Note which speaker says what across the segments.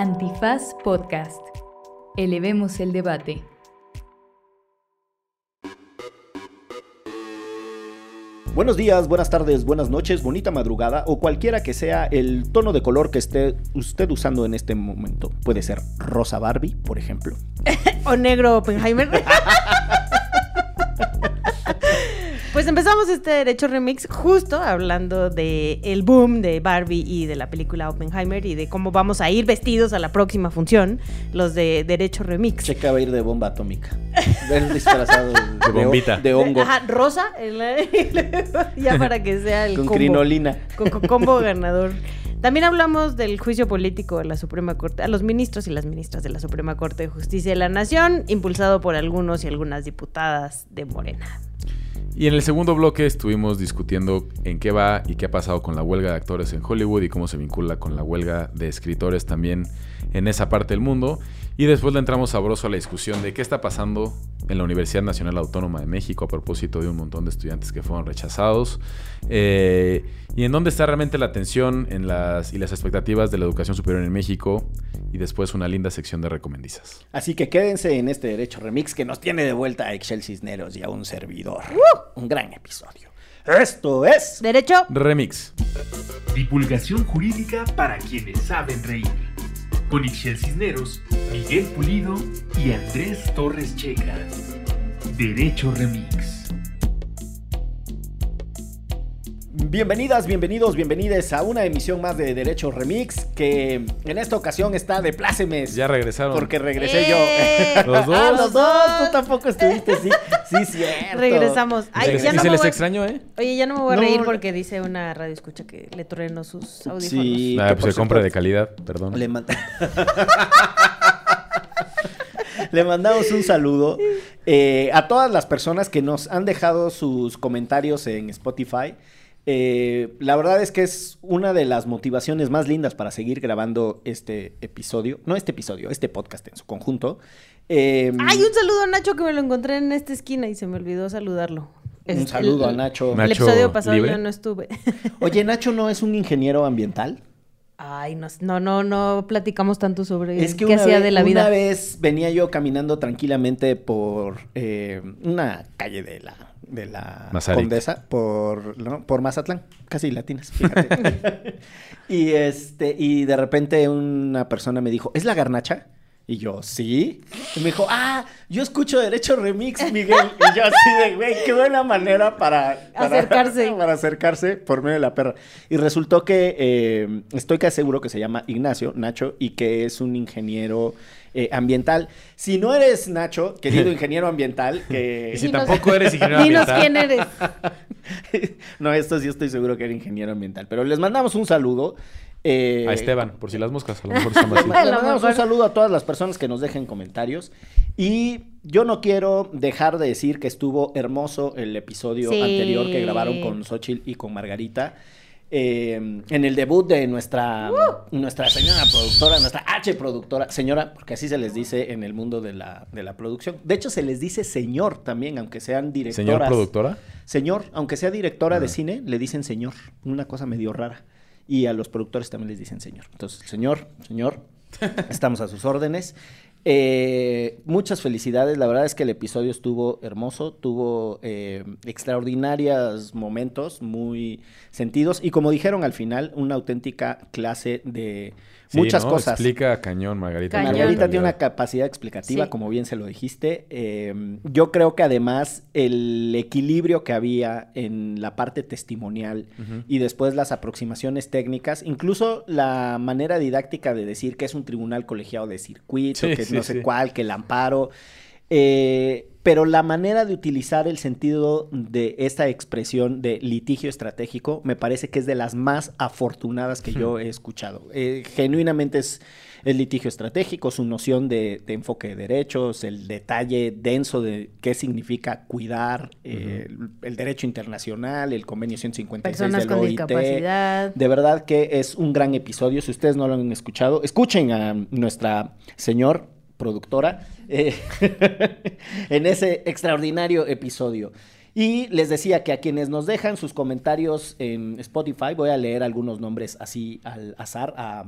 Speaker 1: Antifaz Podcast. Elevemos el debate.
Speaker 2: Buenos días, buenas tardes, buenas noches, bonita madrugada o cualquiera que sea el tono de color que esté usted usando en este momento. Puede ser rosa Barbie, por ejemplo.
Speaker 3: o negro Oppenheimer. Pues empezamos este Derecho Remix justo hablando de el boom de Barbie y de la película Oppenheimer y de cómo vamos a ir vestidos a la próxima función, los de Derecho Remix.
Speaker 2: Checa va a ir de bomba atómica. Ver disfrazado
Speaker 4: de, bombita.
Speaker 2: De, hongo.
Speaker 3: Ajá, rosa, ya para que sea el
Speaker 2: Con crinolina.
Speaker 3: Con, combo ganador. También hablamos del juicio político de la Suprema Corte, a los ministros y las ministras de la Suprema Corte de Justicia de la Nación, impulsado por algunos y algunas diputadas de Morena.
Speaker 4: Y en el segundo bloque estuvimos discutiendo en qué va y qué ha pasado con la huelga de actores en Hollywood y cómo se vincula con la huelga de escritores también en esa parte del mundo. Y después le entramos sabroso a la discusión de qué está pasando en la Universidad Nacional Autónoma de México a propósito de un montón de estudiantes que fueron rechazados. Eh, y en dónde está realmente la atención en las, y las expectativas de la educación superior en México y después una linda sección de recomendizas.
Speaker 2: Así que quédense en este Derecho Remix que nos tiene de vuelta a Excel Cisneros y a un servidor. ¡Uh! Un gran episodio. Esto es
Speaker 3: Derecho
Speaker 4: Remix.
Speaker 5: Divulgación jurídica para quienes saben reír. Con Ixel Cisneros, Miguel Pulido y Andrés Torres Checa. Derecho Remix.
Speaker 2: Bienvenidas, bienvenidos, bienvenides a una emisión más de Derecho Remix que en esta ocasión está de plácemes.
Speaker 4: Ya regresaron.
Speaker 2: Porque regresé yo.
Speaker 3: ¡Eh!
Speaker 4: Los dos.
Speaker 2: Ah, los dos. Tú tampoco estuviste, sí. Sí, cierto.
Speaker 3: Regresamos. Ay,
Speaker 4: y
Speaker 3: ya
Speaker 4: se,
Speaker 3: no me
Speaker 4: les
Speaker 3: voy-
Speaker 4: extrañó, ¿eh?
Speaker 3: Oye, ya no me voy a
Speaker 2: No,
Speaker 3: reír porque dice una radio escucha que le trueno sus audífonos.
Speaker 2: Sí.
Speaker 4: Ah,
Speaker 2: que
Speaker 4: pues
Speaker 2: por
Speaker 4: se compra de calidad, perdón.
Speaker 2: Le, manda- Le mandamos un saludo eh, a todas las personas que nos han dejado sus comentarios en Spotify. Eh, la verdad es que es una de las motivaciones más lindas para seguir grabando este episodio. No este episodio, este podcast en su conjunto. Eh,
Speaker 3: Ay, un saludo a Nacho que me lo encontré en esta esquina y se me olvidó saludarlo.
Speaker 2: un
Speaker 3: Es-
Speaker 2: saludo
Speaker 3: el-
Speaker 2: a Nacho.
Speaker 3: El
Speaker 4: Nacho
Speaker 3: episodio pasado
Speaker 4: libre.
Speaker 3: yo no estuve.
Speaker 2: Oye, Nacho no es un ingeniero ambiental.
Speaker 3: Ay, no, no, no, no platicamos tanto sobre
Speaker 2: Es que
Speaker 3: qué hacía
Speaker 2: vez,
Speaker 3: de la vida.
Speaker 2: una vez venía yo caminando tranquilamente por eh, una calle de la, de la
Speaker 4: Mazarik.
Speaker 2: Condesa, por, ¿no? por Mazatlán, casi latinas, fíjate. y, este, y de repente una persona me dijo, ¿es la garnacha? Y yo, ¿sí? Y me dijo, ah, yo escucho Derecho Remix, Miguel. Y yo así de, güey, qué buena manera para... para-
Speaker 3: Acercarse.
Speaker 2: Para acercarse por medio de la perra. Y resultó que eh, estoy casi seguro que se llama Ignacio, Nacho, y que es un ingeniero eh, ambiental. Si no eres Nacho, querido ingeniero ambiental, que...
Speaker 4: Y si
Speaker 3: Dinos-
Speaker 4: tampoco eres ingeniero
Speaker 3: Dinos
Speaker 4: ambiental.
Speaker 3: quién eres.
Speaker 2: no, esto sí estoy seguro que era ingeniero ambiental. Pero les mandamos un saludo. eh,
Speaker 4: A Esteban, por si las moscas, a lo mejor llama así.
Speaker 2: Le mandamos un saludo a todas las personas que nos dejen comentarios. Y yo no quiero dejar de decir que estuvo hermoso el episodio
Speaker 3: Sí.
Speaker 2: anterior que grabaron con Xochitl y con Margarita. Eh, en el debut de nuestra, nuestra señora productora, nuestra H productora, señora, porque así se les dice en el mundo de la, de la producción. De hecho, se les dice señor también, aunque sean directoras.
Speaker 4: Señor productora.
Speaker 2: Señor, aunque sea directora de
Speaker 4: Ah.
Speaker 2: cine, le dicen señor. Una cosa medio rara. Y a los productores también les dicen señor. Entonces, señor, señor, estamos a sus órdenes. Eh, muchas felicidades. La verdad es que el episodio estuvo hermoso. Tuvo eh, extraordinarios momentos, muy sentidos. Y como dijeron al final, una auténtica clase de
Speaker 4: Sí,
Speaker 2: muchas
Speaker 4: ¿no?
Speaker 2: cosas.
Speaker 4: Explica cañón, Margarita.
Speaker 3: Cañón.
Speaker 2: Margarita tiene una capacidad explicativa,
Speaker 3: Sí.
Speaker 2: como bien se lo dijiste. Eh, yo creo que además el equilibrio que había en la parte testimonial y después las aproximaciones técnicas, incluso la manera didáctica de decir que es un tribunal colegiado de circuito,
Speaker 4: Sí,
Speaker 2: que
Speaker 4: sí,
Speaker 2: no sé
Speaker 4: sí.
Speaker 2: cuál, que el amparo. Eh, pero la manera de utilizar el sentido de esta expresión de litigio estratégico me parece que es de las más afortunadas que yo he escuchado. Eh, genuinamente es el litigio estratégico, su noción de, de enfoque de derechos, el detalle denso de qué significa cuidar eh, el, el derecho internacional, el convenio 156
Speaker 3: Personas
Speaker 2: del
Speaker 3: con
Speaker 2: OIT.
Speaker 3: discapacidad.
Speaker 2: De verdad que es un gran episodio. Si ustedes no lo han escuchado, escuchen a nuestra señor productora eh, en ese extraordinario episodio. Y les decía que a quienes nos dejan sus comentarios en Spotify, voy a leer algunos nombres así al azar. A,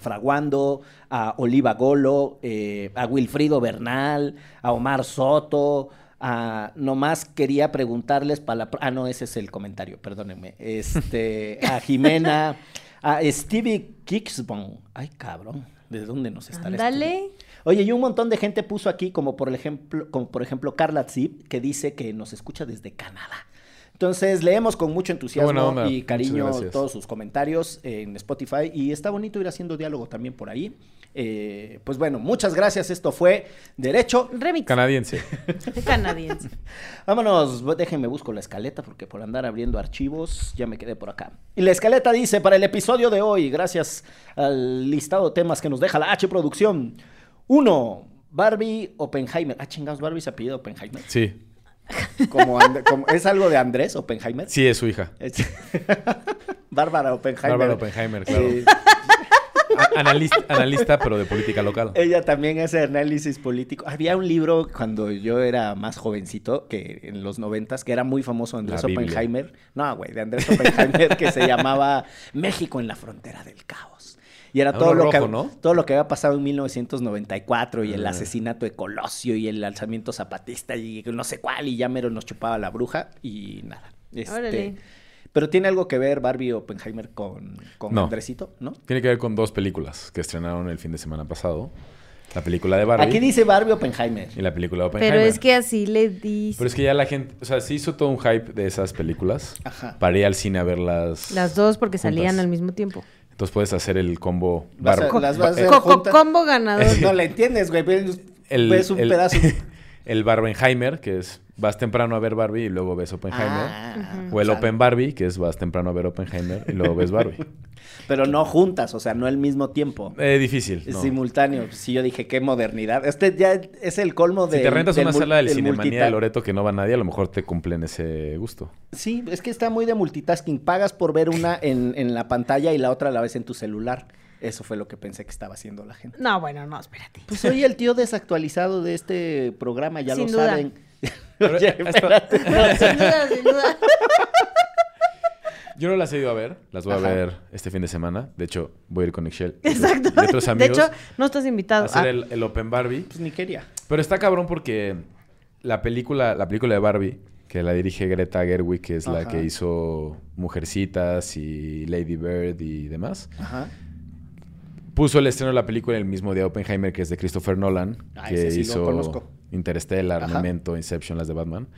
Speaker 2: Fraguando, a Oliva Golo, eh, a Wilfrido Bernal, a Omar Soto, a nomás quería preguntarles para la... Ah, no, ese es el comentario, perdónenme. Este, a Jimena, a Stevie Kixbon. Ay, cabrón, ¿de dónde nos estará
Speaker 3: Dale.
Speaker 2: Oye, y un montón de gente puso aquí, como por ejemplo, como por ejemplo Carla Zip, que dice que nos escucha desde Canadá. Entonces leemos con mucho entusiasmo y cariño todos sus comentarios en Spotify y está bonito ir haciendo diálogo también por ahí. Eh, pues bueno, muchas gracias. Esto fue Derecho.
Speaker 3: Remix
Speaker 4: Canadiense.
Speaker 3: canadiense.
Speaker 2: Vámonos, déjenme busco la escaleta porque por andar abriendo archivos ya me quedé por acá. Y la escaleta dice para el episodio de hoy, gracias al listado de temas que nos deja la H Producción. Uno, Barbie Oppenheimer. Ah, chingados, Barbie se apellido Oppenheimer.
Speaker 4: Sí.
Speaker 2: Como And- como- ¿Es algo de Andrés Oppenheimer?
Speaker 4: Sí, es su hija.
Speaker 2: Es- Bárbara Oppenheimer.
Speaker 4: Bárbara Oppenheimer, claro.
Speaker 2: Eh,
Speaker 4: A- Analista, analista, pero de política local.
Speaker 2: Ella también hace análisis político. Había un libro cuando yo era más jovencito, que en los noventas, que era muy famoso, Andrés. Oppenheimer. No, güey, de Andrés Oppenheimer, que se llamaba México en la frontera del caos. Y era
Speaker 4: Ah,
Speaker 2: todo lo, que,
Speaker 4: ¿no?
Speaker 2: todo lo que había pasado en 1994 y el
Speaker 4: Ah.
Speaker 2: asesinato de Colosio y el alzamiento zapatista y no sé cuál y ya mero nos chupaba la bruja y nada. Este,
Speaker 3: Órale.
Speaker 2: Pero tiene algo que ver Barbie Oppenheimer con, con
Speaker 4: No.
Speaker 2: Andresito, ¿no?
Speaker 4: Tiene que ver con dos películas que estrenaron el fin de semana pasado. La película de Barbie
Speaker 2: Aquí dice Barbie Oppenheimer.
Speaker 4: y la película de Oppenheimer.
Speaker 3: Pero es que así le dice.
Speaker 4: Pero es que ya la gente... O sea, se hizo todo un hype de esas películas
Speaker 2: Ajá.
Speaker 4: para ir al cine a verlas.
Speaker 3: Las dos porque
Speaker 4: juntas.
Speaker 3: salían al mismo tiempo.
Speaker 4: Entonces puedes hacer el combo...
Speaker 2: Vas a- las vas a hacer
Speaker 3: Coco
Speaker 2: juntas.
Speaker 3: combo ganador.
Speaker 2: No le entiendes, güey. Ves,
Speaker 4: el,
Speaker 2: ves un
Speaker 4: el-
Speaker 2: pedazo.
Speaker 4: el Barbenheimer, que es vas temprano a ver Barbie y luego ves Oppenheimer.
Speaker 2: Ah,
Speaker 4: o el
Speaker 2: o sea,
Speaker 4: Open Barbie, que es vas temprano a ver Oppenheimer y luego ves Barbie.
Speaker 2: Pero no juntas, o sea, no al mismo tiempo.
Speaker 4: Eh, difícil.
Speaker 2: Es
Speaker 4: no.
Speaker 2: simultáneo. Sí, yo dije, qué modernidad. Este ya es el colmo de.
Speaker 4: Si te rentas una sala del Cinemanía de Loreto que no va nadie, a lo mejor te cumplen ese gusto.
Speaker 2: Sí, es que está muy de multitasking. Pagas por ver una en, en la pantalla y la otra la ves en tu celular. Eso fue lo que pensé que estaba haciendo la gente.
Speaker 3: No, bueno, no, espérate.
Speaker 2: Pues soy el tío desactualizado de este programa, ya
Speaker 3: Sin
Speaker 2: lo
Speaker 3: duda.
Speaker 2: saben.
Speaker 4: Pero,
Speaker 2: Oye,
Speaker 4: esto-
Speaker 2: espérate.
Speaker 3: sin duda, sin duda.
Speaker 4: Yo no las he ido a ver, las voy
Speaker 2: Ajá.
Speaker 4: a ver este fin de semana. De hecho, voy a ir con Excel.
Speaker 3: Exacto.
Speaker 4: Y otros
Speaker 3: De hecho, no estás
Speaker 4: a
Speaker 3: invitado.
Speaker 4: hacer
Speaker 3: Ah,
Speaker 4: el, el Open Barbie.
Speaker 2: Pues ni quería.
Speaker 4: Pero está cabrón porque la película, la película de Barbie, que la dirige Greta Gerwig, que es la que hizo Mujercitas y Lady Bird y demás,
Speaker 2: Ajá.
Speaker 4: puso el estreno de la película el mismo día de Oppenheimer, que es de Christopher Nolan,
Speaker 2: Ah,
Speaker 4: que
Speaker 2: ese sí lo
Speaker 4: hizo
Speaker 2: conozco.
Speaker 4: Interstellar,
Speaker 2: Ajá.
Speaker 4: Memento, Inception, las de Batman.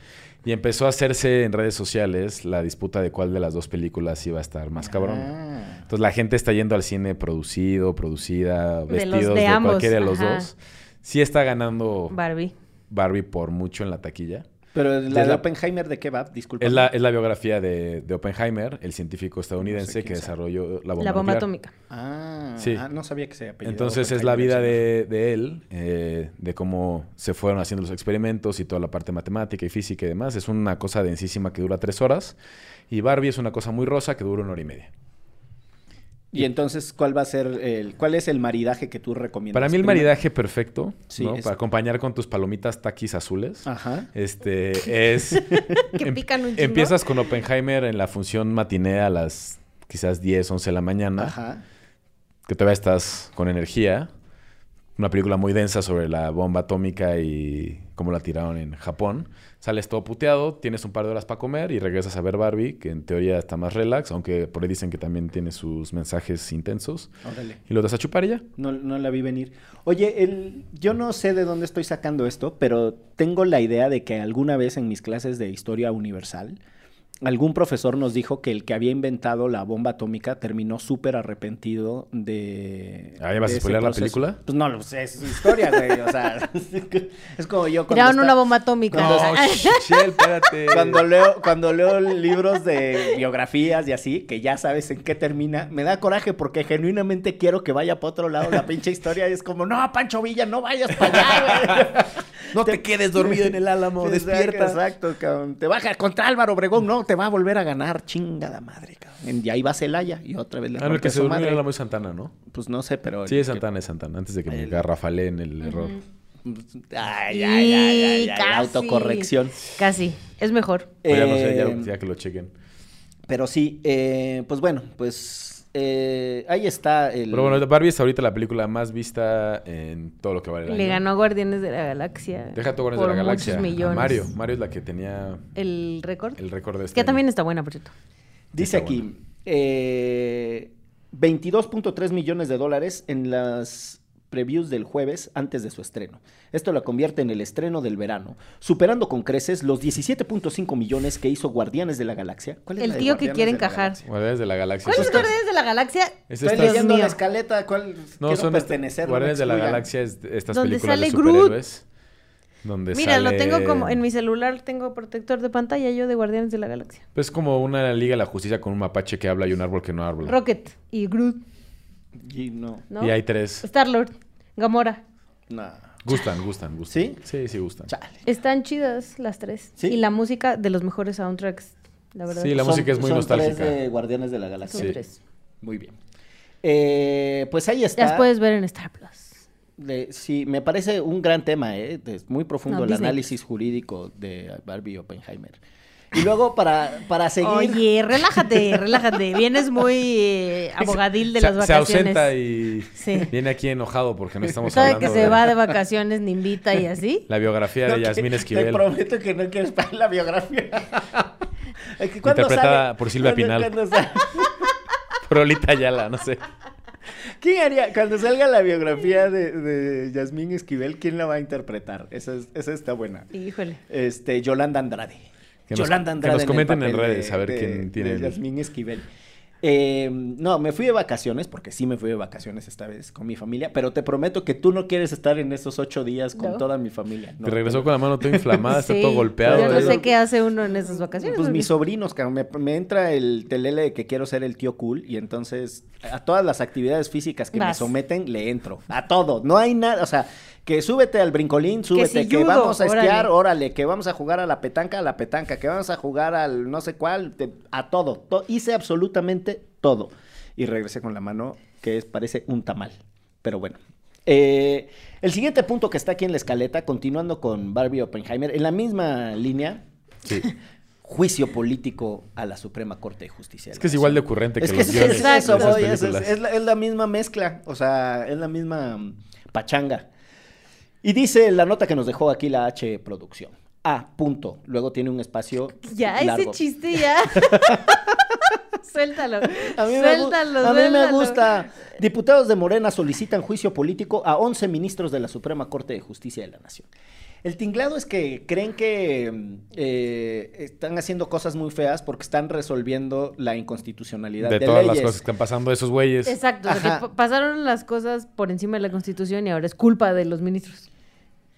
Speaker 4: Y empezó a hacerse en redes sociales la disputa de cuál de las dos películas iba a estar más cabrón.
Speaker 2: Ah.
Speaker 4: Entonces la gente está yendo al cine producido, producida, vestidos
Speaker 3: de
Speaker 4: cualquiera de los
Speaker 3: ajá.
Speaker 4: dos. Sí está ganando
Speaker 3: Barbie.
Speaker 4: Barbie por mucho en la taquilla.
Speaker 2: Pero la de
Speaker 4: la-
Speaker 2: Oppenheimer, ¿de qué va? Disculpa.
Speaker 4: Es la, es la biografía de, de Oppenheimer, el científico estadounidense que desarrolló la bomba,
Speaker 3: La bomba atómica.
Speaker 2: Ah,
Speaker 4: Sí.
Speaker 2: ah, no sabía que se apellidaba
Speaker 4: Entonces es la vida de, de él, eh, de cómo se fueron haciendo los experimentos y toda la parte matemática y física y demás. Es una cosa densísima que dura tres horas. Y Barbie es una cosa muy rosa que dura una hora y media.
Speaker 2: Y entonces, ¿cuál va a ser el, cuál es el maridaje que tú recomiendas?
Speaker 4: Para mí el
Speaker 2: Primero-
Speaker 4: maridaje perfecto,
Speaker 2: Sí,
Speaker 4: ¿no?
Speaker 2: es-
Speaker 4: Para acompañar con tus palomitas taquis azules.
Speaker 2: Ajá.
Speaker 4: Este es...
Speaker 3: Que
Speaker 4: em-
Speaker 3: pican un chingo.
Speaker 4: Empiezas con Oppenheimer en la función matiné a las quizás 10, 11 de la mañana.
Speaker 2: Ajá.
Speaker 4: que todavía estás con energía. Una película muy densa sobre la bomba atómica y cómo la tiraron en Japón. Sales todo puteado, tienes un par de horas para comer y regresas a ver Barbie, que en teoría está más relax, aunque por ahí dicen que también tiene sus mensajes intensos.
Speaker 2: Órale.
Speaker 4: Y lo das a chupar y ya.
Speaker 2: No, no la vi venir. Oye, el, yo no sé de dónde estoy sacando esto, pero tengo la idea de que alguna vez en mis clases de historia universal, algún profesor nos dijo que el que había inventado la bomba atómica terminó súper arrepentido de.
Speaker 4: Ah, ¿ya vas
Speaker 2: de
Speaker 4: a
Speaker 2: ese
Speaker 4: spoilear la película?
Speaker 2: Pues no, pues es su historia, güey. O sea, es como yo cuando.
Speaker 3: Tiraron
Speaker 2: está-
Speaker 3: una bomba atómica.
Speaker 2: Cuando-
Speaker 4: Shell, espérate.
Speaker 2: Cuando leo, cuando leo libros de biografías y así, que ya sabes en qué termina, me da coraje porque genuinamente quiero que vaya para otro lado la pinche historia. Y es como, no, Pancho Villa, no vayas para allá, güey.
Speaker 4: No te quedes dormido en el álamo, despierta.
Speaker 2: Exacto, cabrón. Te baja contra Álvaro Obregón, no, te va a volver a ganar, chingada madre, cabrón. Y ahí va Celaya y otra vez le
Speaker 4: Ah, no, el que se durmió en el álamo es Santana, ¿no?
Speaker 2: Pues no sé, pero...
Speaker 4: Sí, es Santana, es Santana. Antes de que me
Speaker 2: El-
Speaker 4: garrafaleen el error.
Speaker 2: Ay, ay, ay, ay, ay,
Speaker 3: casi.
Speaker 2: autocorrección.
Speaker 3: Casi. Es mejor.
Speaker 4: Pues ya no sé,
Speaker 2: Eh,
Speaker 4: ya, ya que lo chequen.
Speaker 2: Pero sí, eh, pues bueno, pues eh, ahí está el...
Speaker 4: Pero bueno, Barbie es ahorita la película más vista en todo lo que vale el
Speaker 3: Le
Speaker 4: año.
Speaker 3: ganó a Guardianes de la Galaxia.
Speaker 4: Deja tu Guardianes de la Galaxia. a
Speaker 3: millones.
Speaker 4: Mario. Mario es la que tenía
Speaker 3: El récord.
Speaker 4: el récord de este
Speaker 3: Que
Speaker 4: año.
Speaker 3: también está buena, por cierto.
Speaker 2: Dice
Speaker 4: Está
Speaker 2: aquí, eh, 22.3 millones de dólares en las previews del jueves antes de su estreno. Esto la convierte en el estreno del verano, superando con creces los 17.5 millones que hizo Guardianes de la Galaxia. ¿Cuál es
Speaker 3: El
Speaker 2: la de
Speaker 3: tío que quiere
Speaker 2: de
Speaker 3: encajar.
Speaker 4: Guardianes de la Galaxia.
Speaker 3: ¿Cuál es Guardianes de la Galaxia?
Speaker 4: es
Speaker 2: Estoy leyendo
Speaker 3: mío.
Speaker 2: la escaleta, ¿cuál
Speaker 4: No,
Speaker 2: quiero
Speaker 4: son
Speaker 2: pertenecer?
Speaker 4: Guardianes de la. Galaxia es de estas
Speaker 3: Donde
Speaker 4: películas de
Speaker 3: sale Groot.
Speaker 4: superhéroes. Donde
Speaker 3: Mira, lo tengo como en mi celular, tengo protector de pantalla yo de Guardianes de la Galaxia.
Speaker 4: Es como una Liga de la Justicia con un mapache que habla y un árbol que no habla.
Speaker 3: Rocket y Groot,
Speaker 2: Y no,
Speaker 3: ¿no?
Speaker 4: Y hay tres.
Speaker 3: Star-Lord, Gamora.
Speaker 2: no.
Speaker 4: Gustan, gustan, gustan.
Speaker 2: ¿Sí?
Speaker 4: Sí, sí gustan.
Speaker 2: Chale.
Speaker 3: Están chidas las tres.
Speaker 2: ¿Sí?
Speaker 3: Y la música de los mejores soundtracks, la verdad.
Speaker 4: Sí, la
Speaker 2: Son-
Speaker 4: música es muy
Speaker 2: son
Speaker 4: nostálgica.
Speaker 2: tres de Guardianes de la
Speaker 3: Son
Speaker 2: Galaxia.
Speaker 4: Sí.
Speaker 3: tres.
Speaker 2: Muy bien. Eh, pues ahí está.
Speaker 3: Las puedes ver en Star Plus.
Speaker 2: De- sí, me parece un gran tema, ¿eh? Es muy profundo
Speaker 3: No,
Speaker 2: el
Speaker 3: Disney.
Speaker 2: análisis jurídico de Barbie Oppenheimer. Y luego para, para seguir...
Speaker 3: Oye, relájate, relájate. Vienes muy eh, abogadil de
Speaker 4: Se-
Speaker 3: las
Speaker 4: Se
Speaker 3: vacaciones.
Speaker 4: ausenta y
Speaker 3: Sí.
Speaker 4: viene aquí enojado porque no estamos
Speaker 3: Sabe
Speaker 4: hablando
Speaker 3: que se
Speaker 4: de
Speaker 3: va de vacaciones, ni invita y así.
Speaker 4: la biografía de
Speaker 2: No,
Speaker 4: Yasmín
Speaker 2: Te
Speaker 4: Esquivel.
Speaker 2: prometo que no quieres para la biografía.
Speaker 4: Interpretada
Speaker 2: sale-
Speaker 4: por Silvia Pinal. Por Lolita Ayala, no sé.
Speaker 2: ¿Quién haría? Cuando salga la biografía de, de Yasmín Esquivel, ¿quién la va a interpretar? Esa, es- esa está buena.
Speaker 3: Híjole.
Speaker 2: Este, Yolanda Andrade.
Speaker 4: Que nos-
Speaker 2: Yolanda
Speaker 4: que nos comenten en
Speaker 2: papel
Speaker 4: redes a ver quién tiene
Speaker 2: Yasmín Esquivel. Eh, no, me fui de vacaciones, porque sí me fui de vacaciones esta vez con mi familia, pero te prometo que tú no quieres estar en esos ocho días con
Speaker 3: No.
Speaker 2: toda mi familia. No,
Speaker 4: Te regresó
Speaker 2: pero-
Speaker 4: con la mano toda inflamada, está todo golpeado.
Speaker 3: Yo no sé qué hace uno en esas vacaciones.
Speaker 2: Pues mis sobrinos, cabrón, me, me entra el telele de que quiero ser el tío cool y entonces a todas las actividades físicas que me someten le entro. A todo. No hay nada, o sea, que súbete al brincolín, súbete,
Speaker 3: si
Speaker 2: que,
Speaker 3: judo,
Speaker 2: vamos a esquiar,
Speaker 3: órale.
Speaker 2: órale, que vamos a jugar a la petanca, a la petanca, que vamos a jugar al no sé cuál, te- a todo. To- hice absolutamente todo. Y regresé con la mano que es, parece un tamal. Pero bueno. Eh, el siguiente punto que está aquí en la escaleta, continuando con Barbie Oppenheimer, en la misma línea,
Speaker 4: Sí.
Speaker 2: juicio político a la Suprema Corte de Justicia. de
Speaker 4: Es que es igual de ocurrente que
Speaker 2: Es que
Speaker 4: los
Speaker 2: es,
Speaker 4: guiones
Speaker 2: es eso, voy, la, es la misma mezcla, o sea, es la misma pachanga. Y dice la nota que nos dejó aquí la H Producción. A, punto. Luego tiene un espacio
Speaker 3: Ya,
Speaker 2: largo.
Speaker 3: ese chiste ya. suéltalo.
Speaker 2: A mí, me,
Speaker 3: suéltalo,
Speaker 2: a mí me gusta. Diputados de Morena solicitan juicio político a 11 ministros de la Suprema Corte de Justicia de la Nación. El tinglado es que creen que mm, eh, están haciendo cosas muy feas porque están resolviendo la inconstitucionalidad de,
Speaker 4: De todas
Speaker 2: leyes.
Speaker 4: las cosas que están pasando esos güeyes.
Speaker 3: Exacto, de que
Speaker 2: Ajá.
Speaker 3: pa- pasaron las cosas por encima de la Constitución y ahora es culpa de los ministros.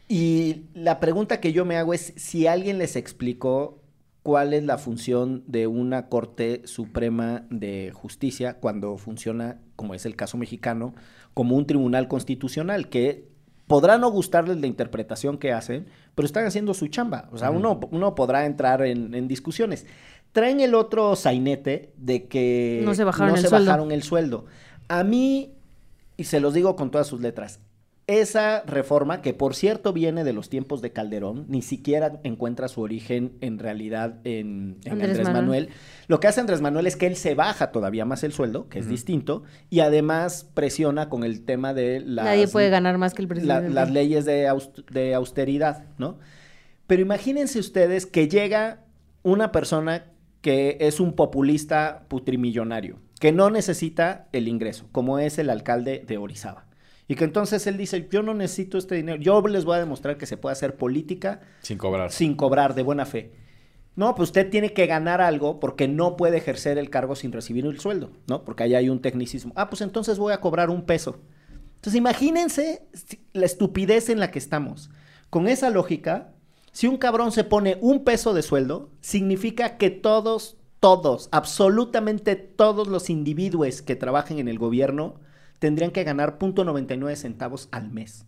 Speaker 2: Y la pregunta que yo me hago es si alguien les explicó cuál es la función de una Corte Suprema de Justicia cuando funciona, como es el caso mexicano, como un tribunal constitucional, que podrá no gustarles la interpretación que hacen, pero están haciendo su chamba. O sea, uno, uno podrá entrar en, en discusiones. Traen el otro sainete de que
Speaker 3: No se bajaron
Speaker 2: no
Speaker 3: el
Speaker 2: se
Speaker 3: sueldo.
Speaker 2: bajaron el sueldo. A mí, y se los digo con todas sus letras, esa reforma, que por cierto viene de los tiempos de Calderón, ni siquiera encuentra su origen en realidad en, en
Speaker 3: Andrés
Speaker 2: Andrés,
Speaker 3: Manuel.
Speaker 2: Manuel. Lo que hace Andrés Manuel es que él se baja todavía más el sueldo, que es distinto, y además presiona con el tema de las,
Speaker 3: Nadie puede ganar más que el
Speaker 2: la-
Speaker 3: presidente.
Speaker 2: las leyes de, de austeridad, ¿no? Pero imagínense ustedes que llega una persona que es un populista putrimillonario, que no necesita el ingreso, como es el alcalde de Orizaba. Y que entonces él dice, yo no necesito este dinero, yo les voy a demostrar que se puede hacer política
Speaker 4: Sin cobrar.
Speaker 2: sin cobrar de buena fe. No, pues usted tiene que ganar algo porque no puede ejercer el cargo sin recibir el sueldo, ¿no? Porque ahí hay un tecnicismo. Ah, pues entonces voy a cobrar un peso. Entonces imagínense la estupidez en la que estamos. Con esa lógica, si un cabrón se pone un peso de sueldo, significa que todos, todos, absolutamente todos los individuos que trabajen en el gobierno tendrían que ganar .99 centavos al mes.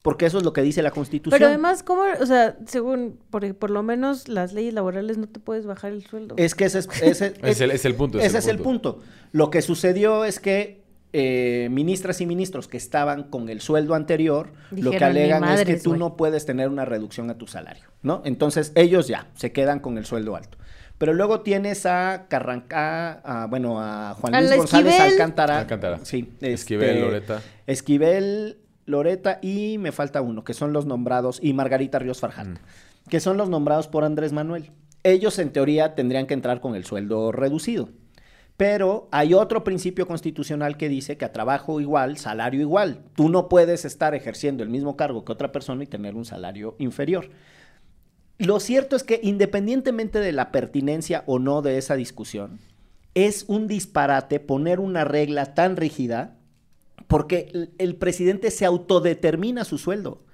Speaker 2: Porque eso es lo que dice la Constitución.
Speaker 3: Pero además, ¿cómo? O sea, según, por, por lo menos las leyes laborales no te puedes bajar el sueldo.
Speaker 2: Es que ese es, ese-
Speaker 4: Es el- es el punto,
Speaker 2: Ese es el punto. Lo que sucedió es que eh, ministras y ministros que estaban con el sueldo anterior, lo que
Speaker 3: Dijeron, "Ni
Speaker 2: alegan es que tú
Speaker 3: güey".
Speaker 2: no puedes tener una reducción a tu salario, ¿no? Entonces ellos ya se quedan con el sueldo alto. Pero luego tienes a Carrancá, a, bueno, a Juan Luis González
Speaker 3: Esquivel.
Speaker 2: Alcántara.
Speaker 4: Alcántara.
Speaker 2: Sí.
Speaker 4: Esquivel,
Speaker 2: este,
Speaker 4: Loreta.
Speaker 2: Esquivel, Loreta y me falta uno, que son los nombrados, y Margarita Ríos Farjat, que son los nombrados por Andrés Manuel. Ellos en teoría tendrían que entrar con el sueldo reducido. Pero hay otro principio constitucional que dice que a trabajo igual, salario igual. Tú no puedes estar ejerciendo el mismo cargo que otra persona y tener un salario inferior. Lo cierto es que independientemente de la pertinencia o no de esa discusión, es un disparate poner una regla tan rígida porque el, el presidente se autodetermina su sueldo.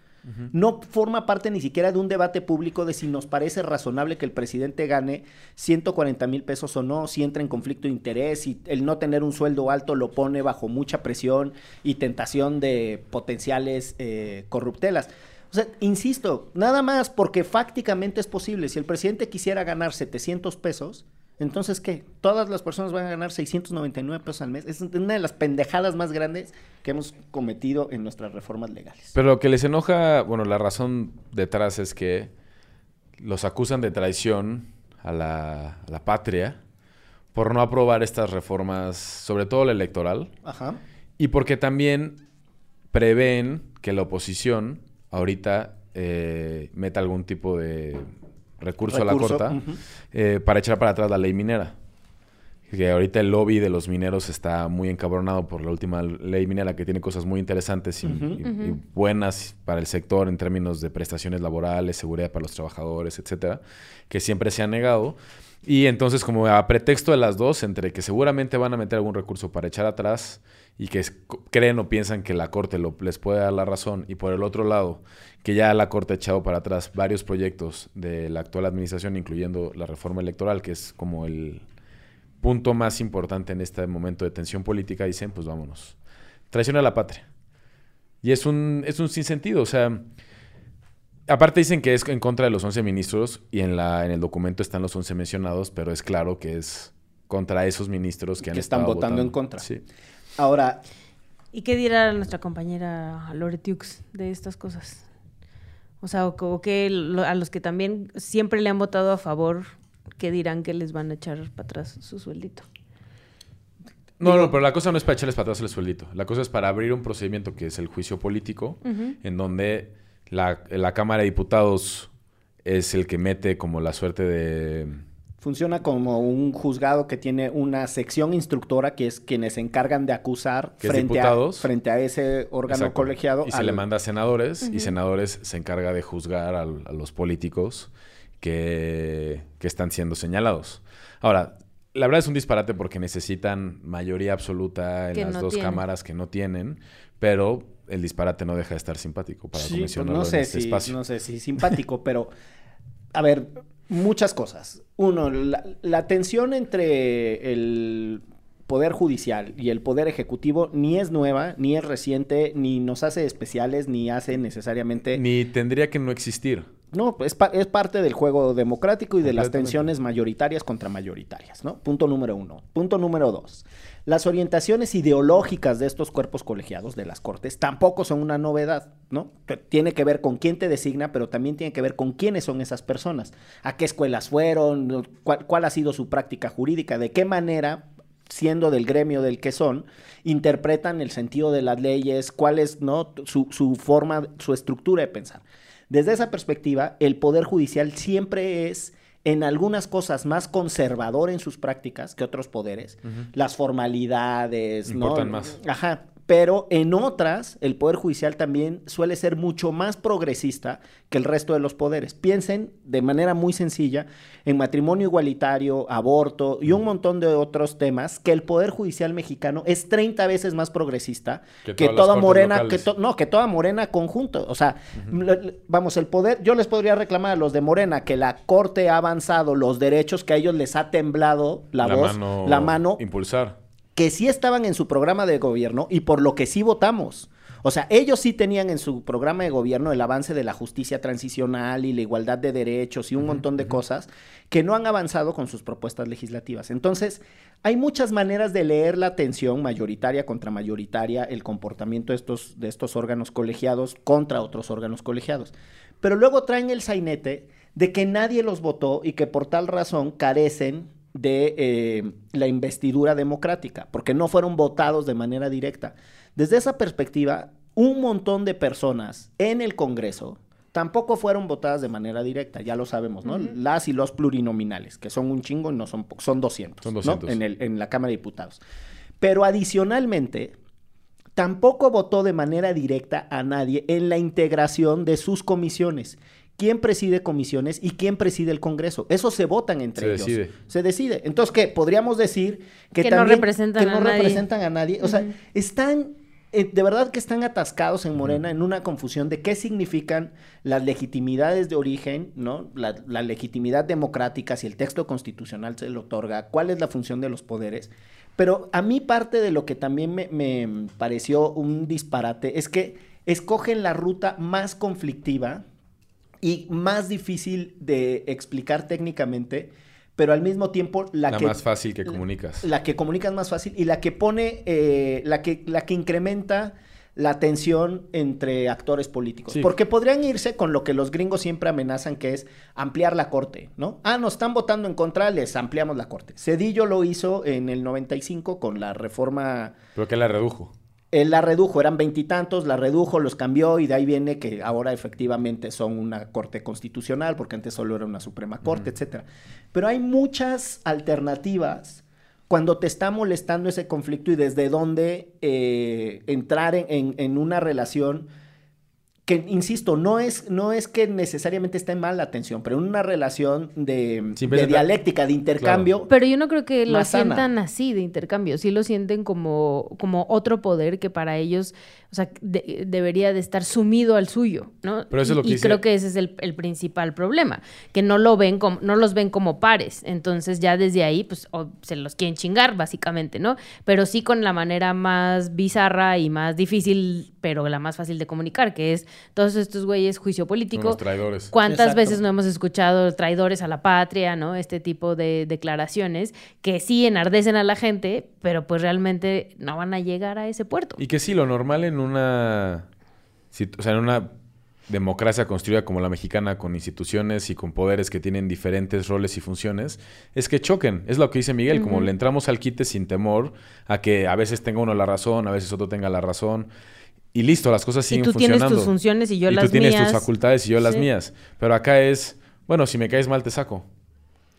Speaker 2: No forma parte ni siquiera de un debate público de si nos parece razonable que el presidente gane 140 mil pesos o no, si entra en conflicto de interés, y el no tener un sueldo alto lo pone bajo mucha presión y tentación de potenciales eh, corruptelas. O sea, insisto, nada más porque fácticamente es posible. Si el presidente quisiera ganar 700 pesos, entonces, ¿qué? Todas las personas van a ganar 699 pesos al mes. Es una de las pendejadas más grandes que hemos cometido en nuestras reformas legales.
Speaker 4: Pero lo que les enoja, bueno, la razón detrás es que los acusan de traición a la, a la patria por no aprobar estas reformas, sobre todo la electoral,
Speaker 2: Ajá.
Speaker 4: y porque también prevén que la oposición ahorita eh, meta algún tipo de recurso, a la corta eh, para echar para atrás la ley minera. Que ahorita el lobby de los mineros está muy encabronado por la última ley minera que tiene cosas muy interesantes y, y- y buenas para el sector en términos de prestaciones laborales, seguridad para los trabajadores, etcétera, que siempre se han negado. Y entonces, como a pretexto de las dos, entre que seguramente van a meter algún recurso para echar atrás y que es- creen o piensan que la Corte lo- les puede dar la razón, y por el otro lado, que ya la Corte ha echado para atrás varios proyectos de la actual administración, incluyendo la reforma electoral, que es como el punto más importante en este momento de tensión política, dicen, pues vámonos. Traición a la patria. Y es un, es un sinsentido, o sea, aparte dicen que es en contra de los 11 ministros y en, la, en el documento están los 11 mencionados, pero es claro que es contra esos ministros que han
Speaker 2: Que están
Speaker 4: estado
Speaker 2: votando en contra.
Speaker 4: Sí.
Speaker 2: Ahora,
Speaker 3: ¿Y qué dirá nuestra compañera Loretiux de estas cosas? O sea, o, o que lo- a los que también siempre le han votado a favor, ¿qué dirán que les van a echar para atrás su sueldito?
Speaker 4: No, no, pero la cosa no es para echarles para atrás el sueldito. La cosa es para abrir un procedimiento que es el juicio político, en donde la, la Cámara de Diputados es el que mete como la suerte de...
Speaker 2: funciona como un juzgado que tiene una sección instructora que es quienes se encargan de acusar frente a,
Speaker 4: diputados.
Speaker 2: frente a ese órgano
Speaker 4: Exacto.
Speaker 2: colegiado.
Speaker 4: Y se le manda a senadores y senadores se encarga de juzgar al- a, los políticos que, que están siendo señalados. Ahora, la verdad es un disparate porque necesitan mayoría absoluta en
Speaker 3: Que
Speaker 4: las
Speaker 3: no
Speaker 4: dos
Speaker 3: tienen.
Speaker 4: cámaras que no tienen, pero el disparate no deja de estar simpático para
Speaker 2: Sí, pues
Speaker 4: mencionarlo
Speaker 2: no
Speaker 4: en
Speaker 2: sé
Speaker 4: este
Speaker 2: si,
Speaker 4: espacio.
Speaker 2: no sé si simpático, pero a ver, muchas cosas. Uno, la, la tensión entre el poder judicial y el poder ejecutivo ni es nueva, ni es reciente, ni nos hace especiales, ni hace necesariamente
Speaker 4: Ni tendría que no existir.
Speaker 2: No, es, pa- es parte del juego democrático y de las tensiones mayoritarias contra mayoritarias, ¿no? Punto número uno. Punto número dos. Las orientaciones ideológicas de estos cuerpos colegiados de las cortes tampoco son una novedad, ¿no? Tiene que ver con quién te designa, pero también tiene que ver con quiénes son esas personas, a qué escuelas fueron, cuál, cuál ha sido su práctica jurídica, de qué manera siendo del gremio del que son, interpretan el sentido de las leyes, cuál es ¿no? su, su forma, su estructura de pensar. Desde esa perspectiva, el Poder Judicial siempre es en algunas cosas más conservador en sus prácticas que otros poderes, las formalidades, ¿no?
Speaker 4: Importan más.
Speaker 2: Ajá, pero en otras el Poder Judicial también suele ser mucho más progresista que el resto de los poderes. Piensen de manera muy sencilla en matrimonio igualitario, aborto y un montón de otros temas que el Poder Judicial mexicano es 30 veces más progresista
Speaker 4: Que
Speaker 2: toda Morena, que to- no, que toda Morena conjunto. O sea, vamos, el poder, yo les podría reclamar a los de Morena que la Corte ha avanzado los derechos que a ellos les ha temblado la, voz,
Speaker 4: mano
Speaker 2: la mano,
Speaker 4: Impulsar.
Speaker 2: Que sí estaban en su programa de gobierno y por lo que sí votamos. O sea, ellos sí tenían en su programa de gobierno el avance de la justicia transicional y la igualdad de derechos y un montón de cosas que no han avanzado con sus propuestas legislativas. Entonces, hay muchas maneras de leer la tensión mayoritaria contra mayoritaria, el comportamiento de estos, de estos órganos colegiados contra otros órganos colegiados. Pero luego traen el sainete de que nadie los votó y que por tal razón carecen de eh, la investidura democrática, porque no fueron votados de manera directa. Desde esa perspectiva, un montón de personas en el Congreso tampoco fueron votadas de manera directa, ya lo sabemos, ¿no? Las y los plurinominales, que son un chingo y no son pocos, son 200,
Speaker 4: Son
Speaker 2: ¿no?
Speaker 4: 200.
Speaker 2: En, el- en la Cámara de Diputados. Pero adicionalmente, tampoco votó de manera directa a nadie en la integración de sus comisiones. ¿Quién preside comisiones y quién preside el Congreso? Eso se votan entre
Speaker 4: Se
Speaker 2: ellos.
Speaker 4: decide.
Speaker 2: Se decide. Entonces, ¿qué? Podríamos decir que,
Speaker 3: Que no
Speaker 2: también
Speaker 3: representan
Speaker 2: que no
Speaker 3: a nadie.
Speaker 2: representan a nadie. O sea, están, eh, de verdad que están atascados en Morena en una confusión de qué significan las legitimidades de origen, ¿no? La, la legitimidad democrática, si el texto constitucional se le otorga, cuál es la función de los poderes. Pero a mí parte de lo que también me, me pareció un disparate es que escogen la ruta más conflictiva y más difícil de explicar técnicamente, pero al mismo tiempo la,
Speaker 4: La
Speaker 2: que
Speaker 4: más fácil que comunicas.
Speaker 2: la que comunicas más fácil y la que pone, eh, la, que, la que incrementa la tensión entre actores políticos.
Speaker 4: Sí.
Speaker 2: Porque podrían irse con lo que los gringos siempre amenazan, que es ampliar la corte, ¿no? Ah, nos están votando en contra, les ampliamos la corte. Cedillo lo hizo en el 95 con la reforma
Speaker 4: Pero que la redujo.
Speaker 2: Él la redujo, eran veintitantos, la redujo, los cambió y de ahí viene que ahora efectivamente son una corte constitucional, porque antes solo era una Suprema Corte, etcétera. Pero hay muchas alternativas cuando te está molestando ese conflicto y desde dónde eh, entrar en, en- en una relación que, insisto, no es, no es que necesariamente esté mal la atención, pero en una relación de,
Speaker 4: Sí,
Speaker 2: de dialéctica, de intercambio.
Speaker 3: Pero yo no creo que lo
Speaker 2: sana.
Speaker 3: sientan así de intercambio, sí lo sienten como, como otro poder que para ellos, o sea, de- debería de estar sumido al suyo, ¿no?
Speaker 4: Pero eso es lo
Speaker 3: y,
Speaker 4: que
Speaker 3: y
Speaker 4: dice-
Speaker 3: creo que ese es el, el principal problema, que no lo ven como, no los ven como pares, entonces ya desde ahí, pues, o se los quieren chingar, básicamente, ¿no? Pero sí con la manera más bizarra y más difícil, pero la más fácil de comunicar, que es todos estos güeyes juicio político.
Speaker 4: los traidores.
Speaker 3: ¿Cuántas
Speaker 2: Exacto.
Speaker 3: veces no hemos escuchado traidores a la patria, ¿no? Este tipo de declaraciones que sí enardecen a la gente, pero pues realmente no van a llegar a ese puerto.
Speaker 4: Y que sí, lo normal en una... O sea, en una democracia construida como la mexicana, con instituciones y con poderes que tienen diferentes roles y funciones, es que choquen. Es lo que dice Miguel, como le entramos al quite sin temor a que a veces tenga uno la razón, a veces otro tenga la razón. Y listo, las cosas
Speaker 3: Y
Speaker 4: siguen
Speaker 3: tú tienes
Speaker 4: funcionando.
Speaker 3: tus funciones y yo
Speaker 4: y
Speaker 3: las
Speaker 4: tú tienes
Speaker 3: mías.
Speaker 4: tus facultades y yo las mías. Pero acá es, bueno, si me caes mal te saco.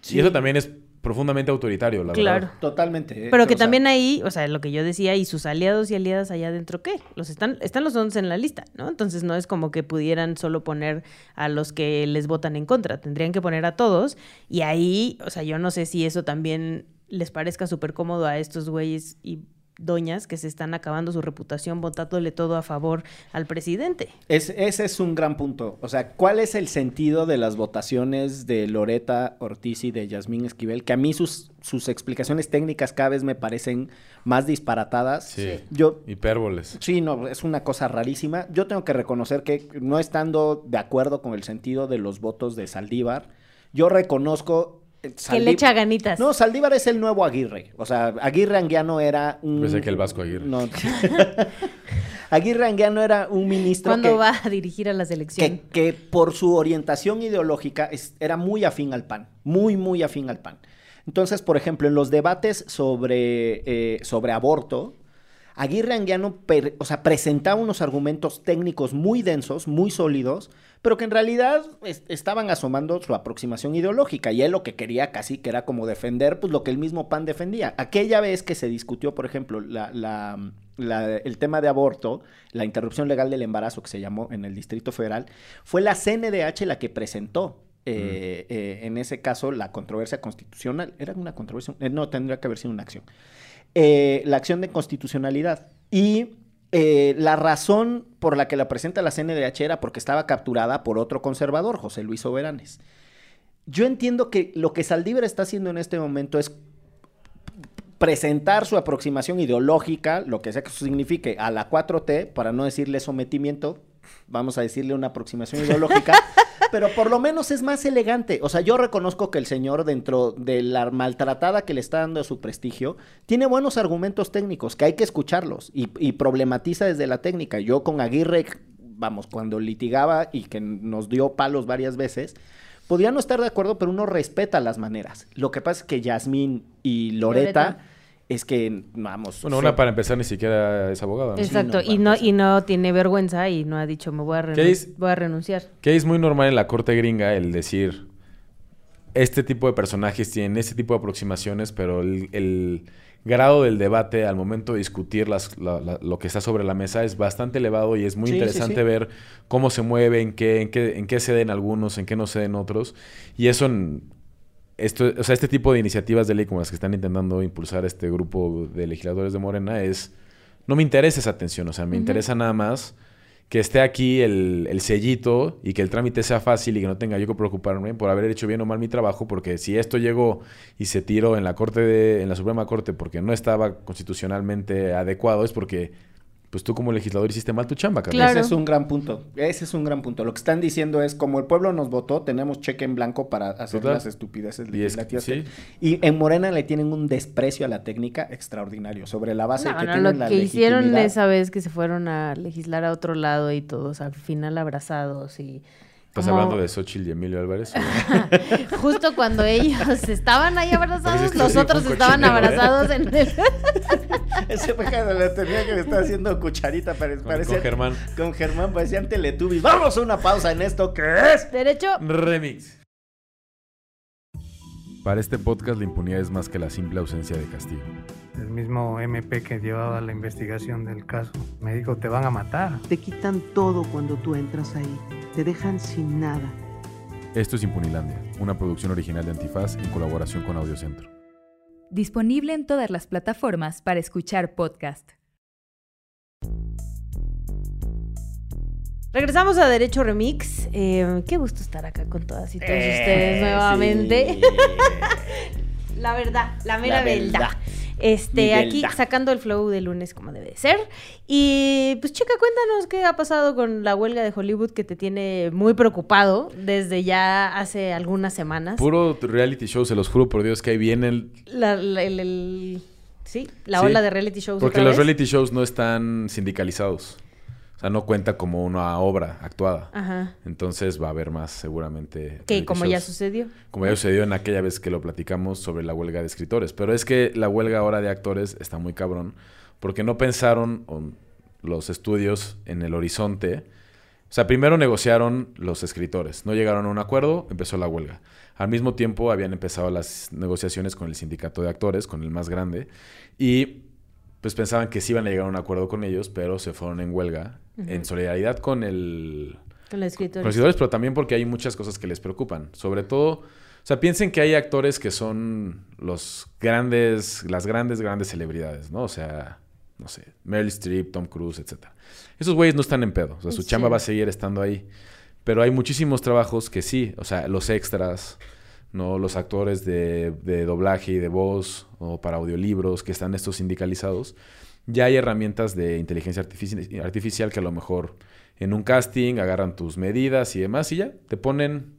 Speaker 2: Sí.
Speaker 4: Y eso también es profundamente autoritario, la
Speaker 3: Claro.
Speaker 4: verdad.
Speaker 2: Totalmente. eh,
Speaker 3: Pero que
Speaker 2: o sea,
Speaker 3: también ahí, o sea, lo que yo decía, y sus aliados y aliadas allá adentro, ¿qué? Los están, están los 11 en la lista, ¿no? Entonces no es como que pudieran solo poner a los que les votan en contra, tendrían que poner a todos. Y ahí, o sea, yo no sé si eso también les parezca súper cómodo a estos güeyes y doñas que se están acabando su reputación votándole todo a favor al presidente.
Speaker 2: Es- ese es un gran punto. O sea, ¿cuál es el sentido de las votaciones de Loreta Ortiz y de Yasmín Esquivel? Que a mí sus, sus explicaciones técnicas cada vez me parecen más disparatadas.
Speaker 4: Sí.
Speaker 2: Yo,
Speaker 4: Hipérboles.
Speaker 2: sí, no, es una cosa rarísima. Yo tengo que reconocer que no estando de acuerdo con el sentido de los votos de Saldívar, yo reconozco... eh,
Speaker 3: Que le echa ganitas.
Speaker 2: No, Saldívar es el nuevo Aguirre. O sea, Aguirre Anguiano era un...
Speaker 4: Pensé que el Vasco Aguirre.
Speaker 2: No. Aguirre Anguiano era un ministro
Speaker 3: ¿Cuándo
Speaker 2: que...
Speaker 3: va a dirigir a la selección?
Speaker 2: que, que por su orientación ideológica es- era muy afín al PAN, muy, muy afín al PAN. Entonces, por ejemplo, en los debates sobre, eh, sobre aborto, Aguirre Anguiano per- o sea, presentaba unos argumentos técnicos muy densos, muy sólidos, pero que en realidad es- estaban asomando su aproximación ideológica. Y él lo que quería casi que era como defender pues, lo que el mismo PAN defendía. Aquella vez que se discutió, por ejemplo, la- la- la- el tema de aborto, la interrupción legal del embarazo que se llamó en el Distrito Federal, fue la CNDH la que presentó. eh, eh, en ese caso, la controversia constitucional. ¿Era una controversia? Eh, no, tendría que haber sido una acción eh, la acción de constitucionalidad. Y eh, la razón por la que la presenta la CNDH era porque estaba capturada por otro conservador, José Luis Soberanes. Yo entiendo que lo que Saldívar está haciendo en este momento es presentar su aproximación ideológica, lo que sea que eso signifique, a la 4T, para no decirle sometimiento, vamos a decirle una aproximación ideológica, pero por lo menos es más elegante. O sea, yo reconozco que el señor, dentro de la maltratada que le está dando a su prestigio, tiene buenos argumentos técnicos, que hay que escucharlos, y, y problematiza desde la técnica. Yo con Aguirre, vamos, cuando litigaba y que nos dio palos varias veces, podía no estar de acuerdo, pero uno respeta las maneras. Lo que pasa es que Yasmín y Loreta,
Speaker 3: Loreta.
Speaker 2: Es que, vamos.
Speaker 4: Bueno, una para empezar ni siquiera es abogada. ¿no?
Speaker 3: Exacto,
Speaker 2: no,
Speaker 3: y, no, y no tiene vergüenza y no ha dicho me voy a, voy a renunciar.
Speaker 4: Que es muy normal en la corte gringa el decir, este tipo de personajes tienen este tipo de aproximaciones, pero el, el grado del debate al momento de discutir las- la- la- lo que está sobre la mesa es bastante elevado y es muy
Speaker 2: Sí, sí,
Speaker 4: interesante
Speaker 2: sí.
Speaker 4: ver cómo se mueve, en qué, en, qué, en qué ceden algunos, en qué no ceden otros. Y eso en... Esto, o sea, este tipo de iniciativas de ley como las que están intentando impulsar este grupo de legisladores de Morena es... No me interesa esa atención, o sea, me interesa nada más que esté aquí el, el sellito y que el trámite sea fácil y que no tenga yo que preocuparme por haber hecho bien o mal mi trabajo, porque si esto llegó y se tiró en la corte de, en la Suprema Corte porque no estaba constitucionalmente adecuado, es porque pues tú como legislador hiciste mal tu chamba.
Speaker 3: Claro.
Speaker 2: Ese es un gran punto. Ese es un gran punto. Lo que están diciendo es, como el pueblo nos votó, tenemos cheque en blanco para hacer
Speaker 4: Total.
Speaker 2: las estupideces
Speaker 4: Y es que-
Speaker 2: legislativas.
Speaker 4: sí.
Speaker 2: Y en Morena le tienen un desprecio a la técnica extraordinario. Sobre la base de
Speaker 3: No,
Speaker 2: que
Speaker 3: no,
Speaker 2: tienen
Speaker 3: lo
Speaker 2: la
Speaker 3: que hicieron esa vez que se fueron a legislar a otro lado y todos al final abrazados y...
Speaker 4: ¿Estás
Speaker 3: como-
Speaker 4: hablando de Xochitl y Emilio Álvarez?
Speaker 3: Justo cuando ellos estaban ahí abrazados,
Speaker 4: Pues
Speaker 3: los otros estaban
Speaker 4: ¿eh?
Speaker 3: abrazados en el...
Speaker 2: Ese fue cuando le tenía que le estaba haciendo cucharita. pare-
Speaker 4: Con-
Speaker 2: parecía-
Speaker 4: con Germán.
Speaker 2: Con Germán parecían Teletubbies. Vamos a una pausa en esto que es.
Speaker 3: Derecho,
Speaker 4: Remix. Para este podcast la impunidad es más que la simple ausencia de castigo.
Speaker 6: El mismo MP que llevaba la investigación del caso me dijo, te van a matar.
Speaker 7: Te quitan todo cuando tú entras ahí. Te dejan sin nada.
Speaker 4: Esto es Impunilandia, una producción original de Antifaz en colaboración con Audiocentro.
Speaker 1: Disponible en todas las plataformas para escuchar podcast.
Speaker 3: regresamos a Derecho Remix. Eh, qué gusto estar acá con todas y todos
Speaker 2: Eh,
Speaker 3: ustedes nuevamente.
Speaker 2: sí.
Speaker 3: La verdad, la mera
Speaker 2: La
Speaker 3: verdad.
Speaker 2: verdad.
Speaker 3: Este, aquí sacando el flow de lunes como debe de ser. Y pues chica, cuéntanos qué ha pasado con la huelga de Hollywood que te tiene muy preocupado desde ya hace algunas semanas.
Speaker 4: Puro reality show, se los juro por Dios que ahí viene el...
Speaker 3: La, la- el- el- sí, la
Speaker 4: Sí,
Speaker 3: ola de reality shows.
Speaker 4: Porque
Speaker 3: otra
Speaker 4: los
Speaker 3: vez.
Speaker 4: reality shows no están sindicalizados. O sea, no cuenta como una obra actuada.
Speaker 3: Ajá.
Speaker 4: Entonces va a haber más seguramente.
Speaker 3: Que como ya sucedió.
Speaker 4: Como ya sucedió en aquella vez que lo platicamos sobre la huelga de escritores. Pero es que la huelga ahora de actores está muy cabrón. Porque no pensaron los estudios en el horizonte. O sea, primero negociaron los escritores. No llegaron a un acuerdo, empezó la huelga. Al mismo tiempo habían empezado las negociaciones con el sindicato de actores, con el más grande. Y pues pensaban que sí iban a llegar a un acuerdo con ellos, pero se fueron en huelga en solidaridad con el,
Speaker 3: Con los escritores.
Speaker 4: con los escritores, pero también porque hay muchas cosas que les preocupan. Sobre todo, o sea, piensen que hay actores que son los grandes, las grandes, grandes celebridades, ¿no? O sea, no sé, Meryl Streep, Tom Cruise, etc. Esos güeyes no están en pedo. O sea, su
Speaker 3: Sí.
Speaker 4: chamba va a seguir estando ahí. Pero hay muchísimos trabajos que sí, o sea, los extras, ¿no? Los actores de, de doblaje y de voz, o para audiolibros, que están estos sindicalizados. Ya hay herramientas de inteligencia artifici- artificial que a lo mejor en un casting agarran tus medidas y demás y ya te ponen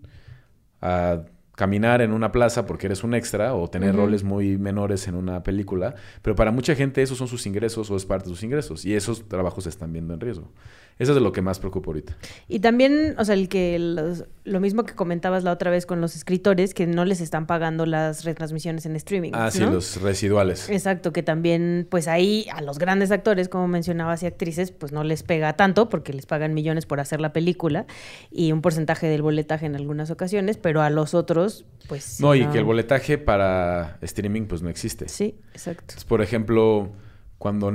Speaker 4: a caminar en una plaza porque eres un extra o tener roles muy menores en una película, pero para mucha gente esos son sus ingresos o es parte de sus ingresos y esos trabajos se están viendo en riesgo. Eso es de lo que más preocupa ahorita.
Speaker 3: Y también, o sea, el que los- lo mismo que comentabas la otra vez con los escritores, que no les están pagando las retransmisiones en streaming.
Speaker 4: Ah, sí, los residuales.
Speaker 3: Exacto, que también, pues ahí a los grandes actores, como mencionabas, y actrices, pues no les pega tanto porque les pagan millones por hacer la película y un porcentaje del boletaje en algunas ocasiones, pero a los otros, pues... sí,
Speaker 4: No, y que el boletaje para streaming pues no existe.
Speaker 3: Sí, exacto.
Speaker 4: Entonces, por ejemplo, cuando...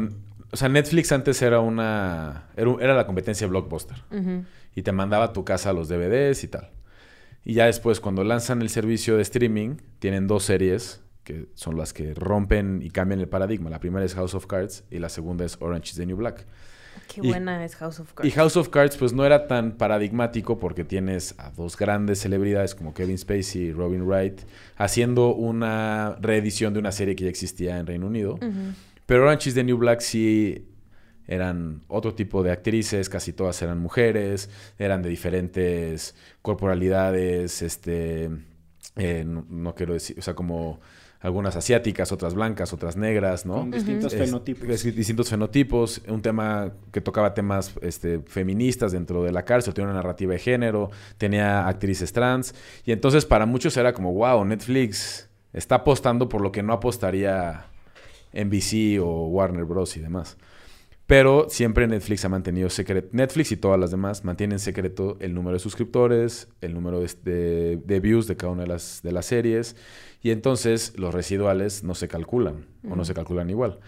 Speaker 4: O sea, Netflix antes era una... Era, la competencia de Blockbuster. Y te mandaba a tu casa los DVDs y tal. Y ya después, cuando lanzan el servicio de streaming, tienen dos series que son las que rompen y cambian el paradigma. La primera es House of Cards y la segunda es Orange is the New Black.
Speaker 3: Qué
Speaker 4: Y-
Speaker 3: buena es House of Cards.
Speaker 4: Y House of Cards pues no era tan paradigmático porque tienes a dos grandes celebridades como Kevin Spacey y Robin Wright haciendo una reedición de una serie que ya existía en Reino Unido. Pero Orange is the New Black sí eran otro tipo de actrices, casi todas eran mujeres, eran de diferentes corporalidades, este, eh, no, no quiero decir, o sea, como algunas asiáticas, otras blancas, otras negras, ¿no?
Speaker 2: Con distintos
Speaker 4: Es-
Speaker 2: fenotipos.
Speaker 4: es- distintos fenotipos, un tema que tocaba temas este, feministas dentro de la cárcel, tenía una narrativa de género, tenía actrices trans, y entonces para muchos era como, wow, Netflix está apostando por lo que no apostaría NBC o Warner Bros. y demás. Pero siempre Netflix ha mantenido secreto. Netflix y todas las demás mantienen secreto el número de suscriptores, el número de, de- de views de cada una de las, de las series. Y entonces los residuales no se calculan o no se calculan igual.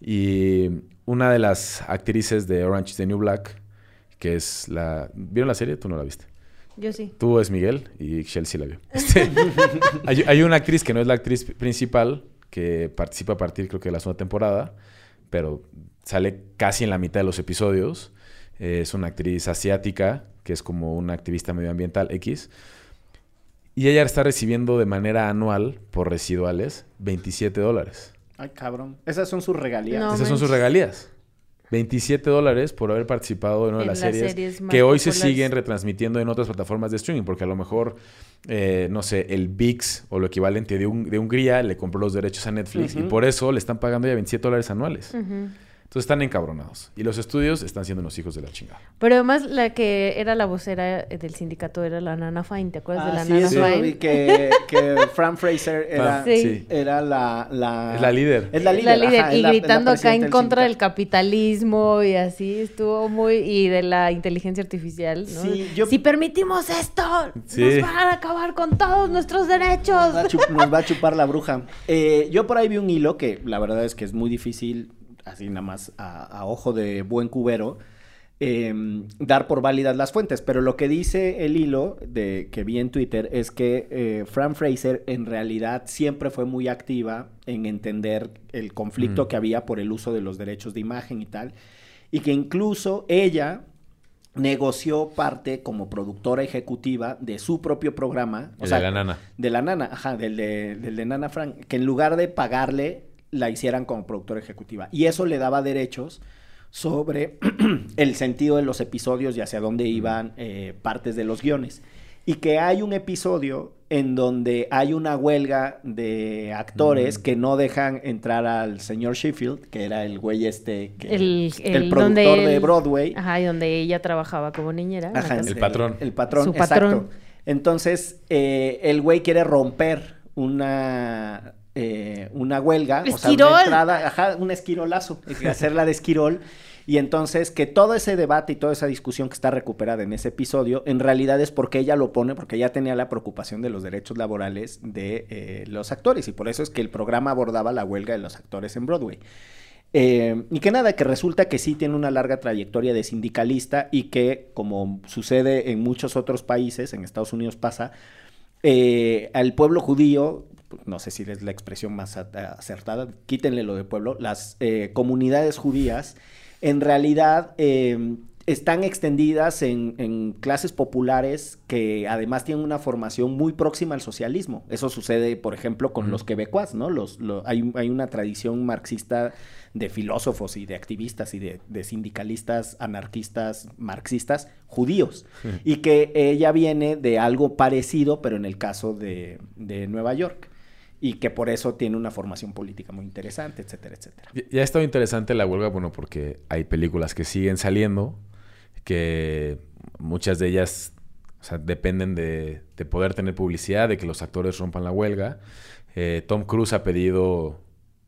Speaker 4: Y una de las actrices de Orange is the New Black, que es la... ¿Vieron la serie? Tú no la viste.
Speaker 3: Yo sí.
Speaker 4: Tú es Miguel y Chelsea la vio. Este, hay, hay una actriz que no es la actriz principal, que participa a partir creo que de la segunda temporada, pero sale casi en la mitad de los episodios. Eh, es una actriz asiática, que es como una activista medioambiental X. Y ella está recibiendo de manera anual, por residuales, 27 dólares.
Speaker 2: Ay, cabrón. Esas son sus regalías.
Speaker 3: No.
Speaker 4: Esas son sus regalías. 27 dólares por haber participado en una de
Speaker 3: En
Speaker 4: las
Speaker 3: las
Speaker 4: series, que hoy se siguen retransmitiendo en otras plataformas de streaming, porque a lo mejor, eh, no sé, el VIX o lo equivalente de, un- de Hungría le compró los derechos a Netflix y por eso le están pagando ya 27 dólares anuales.
Speaker 3: Ujú.
Speaker 4: Entonces están encabronados. Y los estudios están siendo unos hijos de la chingada.
Speaker 3: Pero además la que era la vocera del sindicato era la Nana Fine, ¿te acuerdas de la
Speaker 2: Ah, sí,
Speaker 3: Nana
Speaker 2: lo
Speaker 3: Fine?
Speaker 2: vi, que, que Fran Fraser era,
Speaker 3: Sí.
Speaker 2: era la, la...
Speaker 4: Es la líder.
Speaker 2: Es la
Speaker 3: La
Speaker 2: líder, ajá,
Speaker 3: y
Speaker 2: la-
Speaker 3: gritando acá en contra del capitalismo y así estuvo muy y de la inteligencia artificial, ¿no?
Speaker 2: Sí, yo-
Speaker 3: Si permitimos esto,
Speaker 4: Sí.
Speaker 3: nos van a acabar con todos nuestros derechos.
Speaker 2: Nos va, a chup- nos va a chupar la bruja. Eh, yo por ahí vi un hilo que la verdad es que es muy difícil, así nada más a, a ojo de buen cubero, eh, dar por válidas las fuentes. Pero lo que dice el hilo de, que vi en Twitter es que eh, Fran Fraser en realidad siempre fue muy activa en entender el conflicto
Speaker 4: Mm.
Speaker 2: que había por el uso de los derechos de imagen y tal. Y que incluso ella negoció parte como productora ejecutiva de su propio programa.
Speaker 4: El de la nana.
Speaker 2: De la nana, ajá, del de, del de Nana Frank, que en lugar de pagarle, la hicieran como productora ejecutiva. Y eso le daba derechos sobre el sentido de los episodios y hacia dónde iban eh, partes de los guiones. Y que hay un episodio en donde hay una huelga de actores
Speaker 4: Mm.
Speaker 2: que no dejan entrar al señor Sheffield, que era el güey este, que-
Speaker 3: El,
Speaker 2: el,
Speaker 3: donde
Speaker 2: productor de
Speaker 3: él-
Speaker 2: Broadway.
Speaker 3: Ajá, y donde ella trabajaba como niñera.
Speaker 2: Ajá.
Speaker 4: El patrón.
Speaker 2: El, patrón,
Speaker 3: Su
Speaker 2: exacto.
Speaker 3: patrón.
Speaker 2: Entonces, eh, el güey quiere romper una, eh, una huelga. O sea, una entrada, ajá, un esquirolazo. Hacerla de esquirol. Y entonces que todo ese debate y toda esa discusión que está recuperada en ese episodio, en realidad es porque ella lo pone, porque ella tenía la preocupación de los derechos laborales de eh, los actores. Y por eso es que el programa abordaba la huelga de los actores en Broadway. Eh, y que nada, que resulta que sí tiene una larga trayectoria de sindicalista y que, como sucede en muchos otros países, en Estados Unidos pasa, eh, al pueblo judío, no sé si es la expresión más acertada, quítenle lo de pueblo, las eh, comunidades judías en realidad eh, están extendidas en, en clases populares que además tienen una formación muy próxima al socialismo. Eso sucede, por ejemplo, con los quebecuas, ¿no? Los, lo- hay, hay una tradición marxista de filósofos y de activistas y de, de sindicalistas, anarquistas, marxistas, judíos. Y que ella viene de algo parecido, pero en el caso de, de Nueva York. Y que por eso tiene una formación política muy interesante, etcétera, etcétera.
Speaker 4: Ya- ha estado interesante la huelga, bueno, porque hay películas que siguen saliendo, que muchas de ellas o sea, dependen de, de poder tener publicidad, de que los actores rompan la huelga. Eh, Tom Cruise ha pedido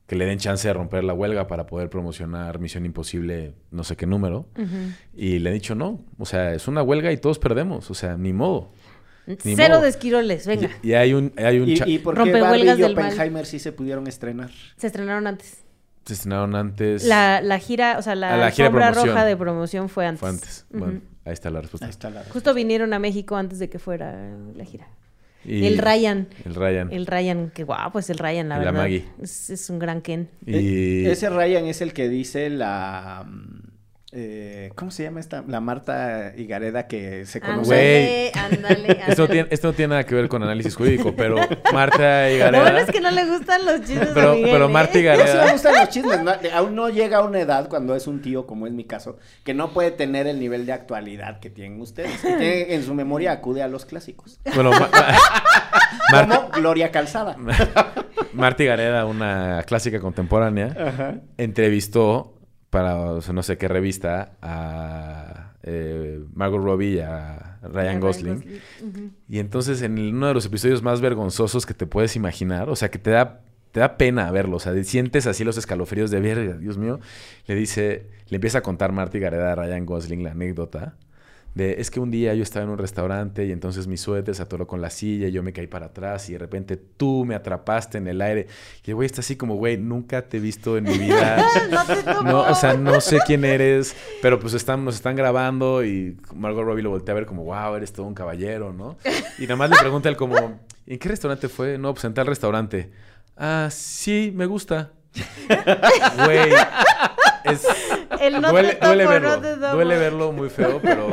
Speaker 4: que le den chance de romper la huelga para poder promocionar Misión Imposible, no sé qué número. Y le he dicho no. O sea, es una huelga y todos perdemos. O sea, ni modo. Ni
Speaker 3: Cero
Speaker 4: modo.
Speaker 3: de esquiroles, venga.
Speaker 4: Y, y hay un, hay un
Speaker 2: ¿Y, y por qué
Speaker 3: Rompehuelgas
Speaker 2: Barbie y
Speaker 3: del mal.
Speaker 2: Oppenheimer sí se pudieron estrenar?
Speaker 3: Se estrenaron antes.
Speaker 4: se estrenaron antes.
Speaker 3: La, la gira, o sea, la,
Speaker 4: la gira de
Speaker 3: alfombra
Speaker 4: promoción.
Speaker 3: roja de promoción fue antes.
Speaker 4: Fue antes.
Speaker 3: Ujú.
Speaker 4: Bueno, ahí está la respuesta.
Speaker 2: Ahí está la
Speaker 3: Justo vinieron a México antes de que fuera la gira.
Speaker 4: Y-
Speaker 3: el Ryan.
Speaker 4: El Ryan.
Speaker 3: El Ryan, qué guapo es el Ryan, la
Speaker 4: Y la
Speaker 3: verdad.
Speaker 4: Maggie.
Speaker 3: Es, es un gran Ken.
Speaker 4: Y
Speaker 2: E- Ese Ryan es el que dice la... eh, ¿Cómo se llama esta? La Marta Higareda que se conoce.
Speaker 4: Güey.
Speaker 3: Ándale, ándale,
Speaker 4: Esto, no tiene, esto no tiene nada que ver con análisis jurídico, pero Marta Higareda...
Speaker 3: Lo bueno es que no le gustan los chistes
Speaker 4: Pero-
Speaker 3: a Miguel,
Speaker 4: pero
Speaker 3: ¿eh?
Speaker 4: Marta
Speaker 2: No, sí me
Speaker 4: Higareda...
Speaker 2: gustan los chismes. ¿no? Aún no llega a una edad, cuando es un tío, como es mi caso, que no puede tener el nivel de actualidad que tienen ustedes. Que tiene- en su memoria acude a los clásicos.
Speaker 4: Bueno, Ma- Marta,
Speaker 2: Como Gloria Calzada.
Speaker 4: Marta Higareda, una clásica contemporánea,
Speaker 2: Ajá.
Speaker 4: entrevistó para o sea, no sé qué revista a eh, Margot Robbie y a Ryan Gosling. Y entonces en uno de los episodios más vergonzosos que te puedes imaginar, o sea, que te da, te da pena verlo, o sea, sientes así los escalofríos de verga, Dios mío, le dice, le empieza a contar Marta Gareda a Ryan Gosling la anécdota de, es que un día yo estaba en un restaurante y entonces mi suéter se atoró con la silla y yo me caí para atrás y de repente tú me atrapaste en el aire. Y el güey está así como, güey, nunca te he visto en mi vida.
Speaker 3: No,
Speaker 4: o sea, no sé quién eres, pero pues están, nos están grabando y Margot Robbie lo voltea a ver como, wow, eres todo un caballero, ¿no? Y nada más le pregunta él como, ¿en qué restaurante fue? No, pues en tal restaurante. Ah, sí, me gusta. Güey, es...
Speaker 3: El no
Speaker 4: duele,
Speaker 3: te
Speaker 4: duele
Speaker 3: no
Speaker 4: verlo,
Speaker 3: te
Speaker 4: duele verlo muy feo, pero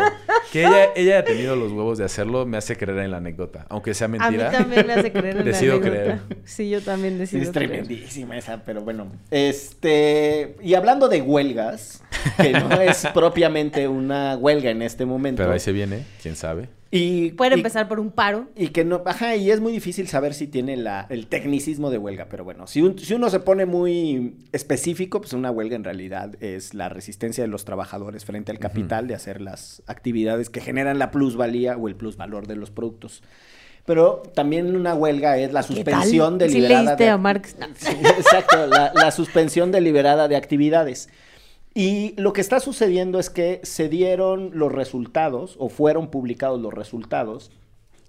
Speaker 4: que ella, ella haya tenido los huevos de hacerlo me hace creer en la anécdota, aunque sea
Speaker 3: A mí
Speaker 4: mentira.
Speaker 3: también me hace creer en
Speaker 4: Decido
Speaker 3: la anécdota.
Speaker 4: creer.
Speaker 3: Sí, yo también decido
Speaker 2: es
Speaker 3: creer.
Speaker 2: tremendísima esa, pero bueno. Este, y hablando de huelgas, que no es propiamente una huelga en este momento.
Speaker 4: Pero ahí se viene, quién sabe.
Speaker 2: Y,
Speaker 3: Puede
Speaker 2: y-
Speaker 3: empezar por un paro.
Speaker 2: Y que no, ajá, y es muy difícil saber si tiene la, el tecnicismo de huelga, pero bueno, si, un- si uno se pone muy específico, pues una huelga en realidad es la resistencia de los trabajadores frente al capital de hacer las actividades que generan la plusvalía o el plusvalor de los productos. Pero también una huelga es la
Speaker 3: ¿Qué
Speaker 2: suspensión
Speaker 3: tal? ¿Sí
Speaker 2: deliberada
Speaker 3: leíste
Speaker 2: de
Speaker 3: a Marx? No.
Speaker 2: Sí, exacto, la, la suspensión deliberada de actividades. Y lo que está sucediendo es que se dieron los resultados, o fueron publicados los resultados,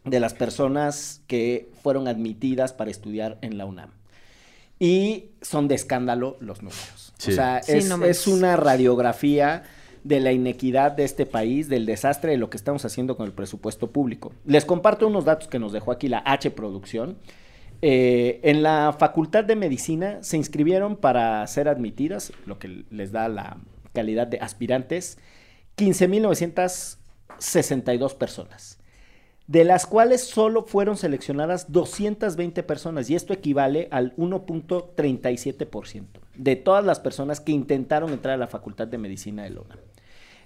Speaker 2: de las personas que fueron admitidas para estudiar en la UNAM. Y son de escándalo los números.
Speaker 4: Sí.
Speaker 2: O sea,
Speaker 3: Sí,
Speaker 2: es,
Speaker 3: no
Speaker 2: es
Speaker 3: manches.
Speaker 2: una radiografía de la inequidad de este país, del desastre de lo que estamos haciendo con el presupuesto público. Les comparto unos datos que nos dejó aquí la H Producción. Eh, en la Facultad de Medicina se inscribieron para ser admitidas, lo que les da la calidad de aspirantes, 15.962 personas, de las cuales solo fueron seleccionadas 220 personas, y esto equivale al 1.37% de todas las personas que intentaron entrar a la Facultad de Medicina de Lona.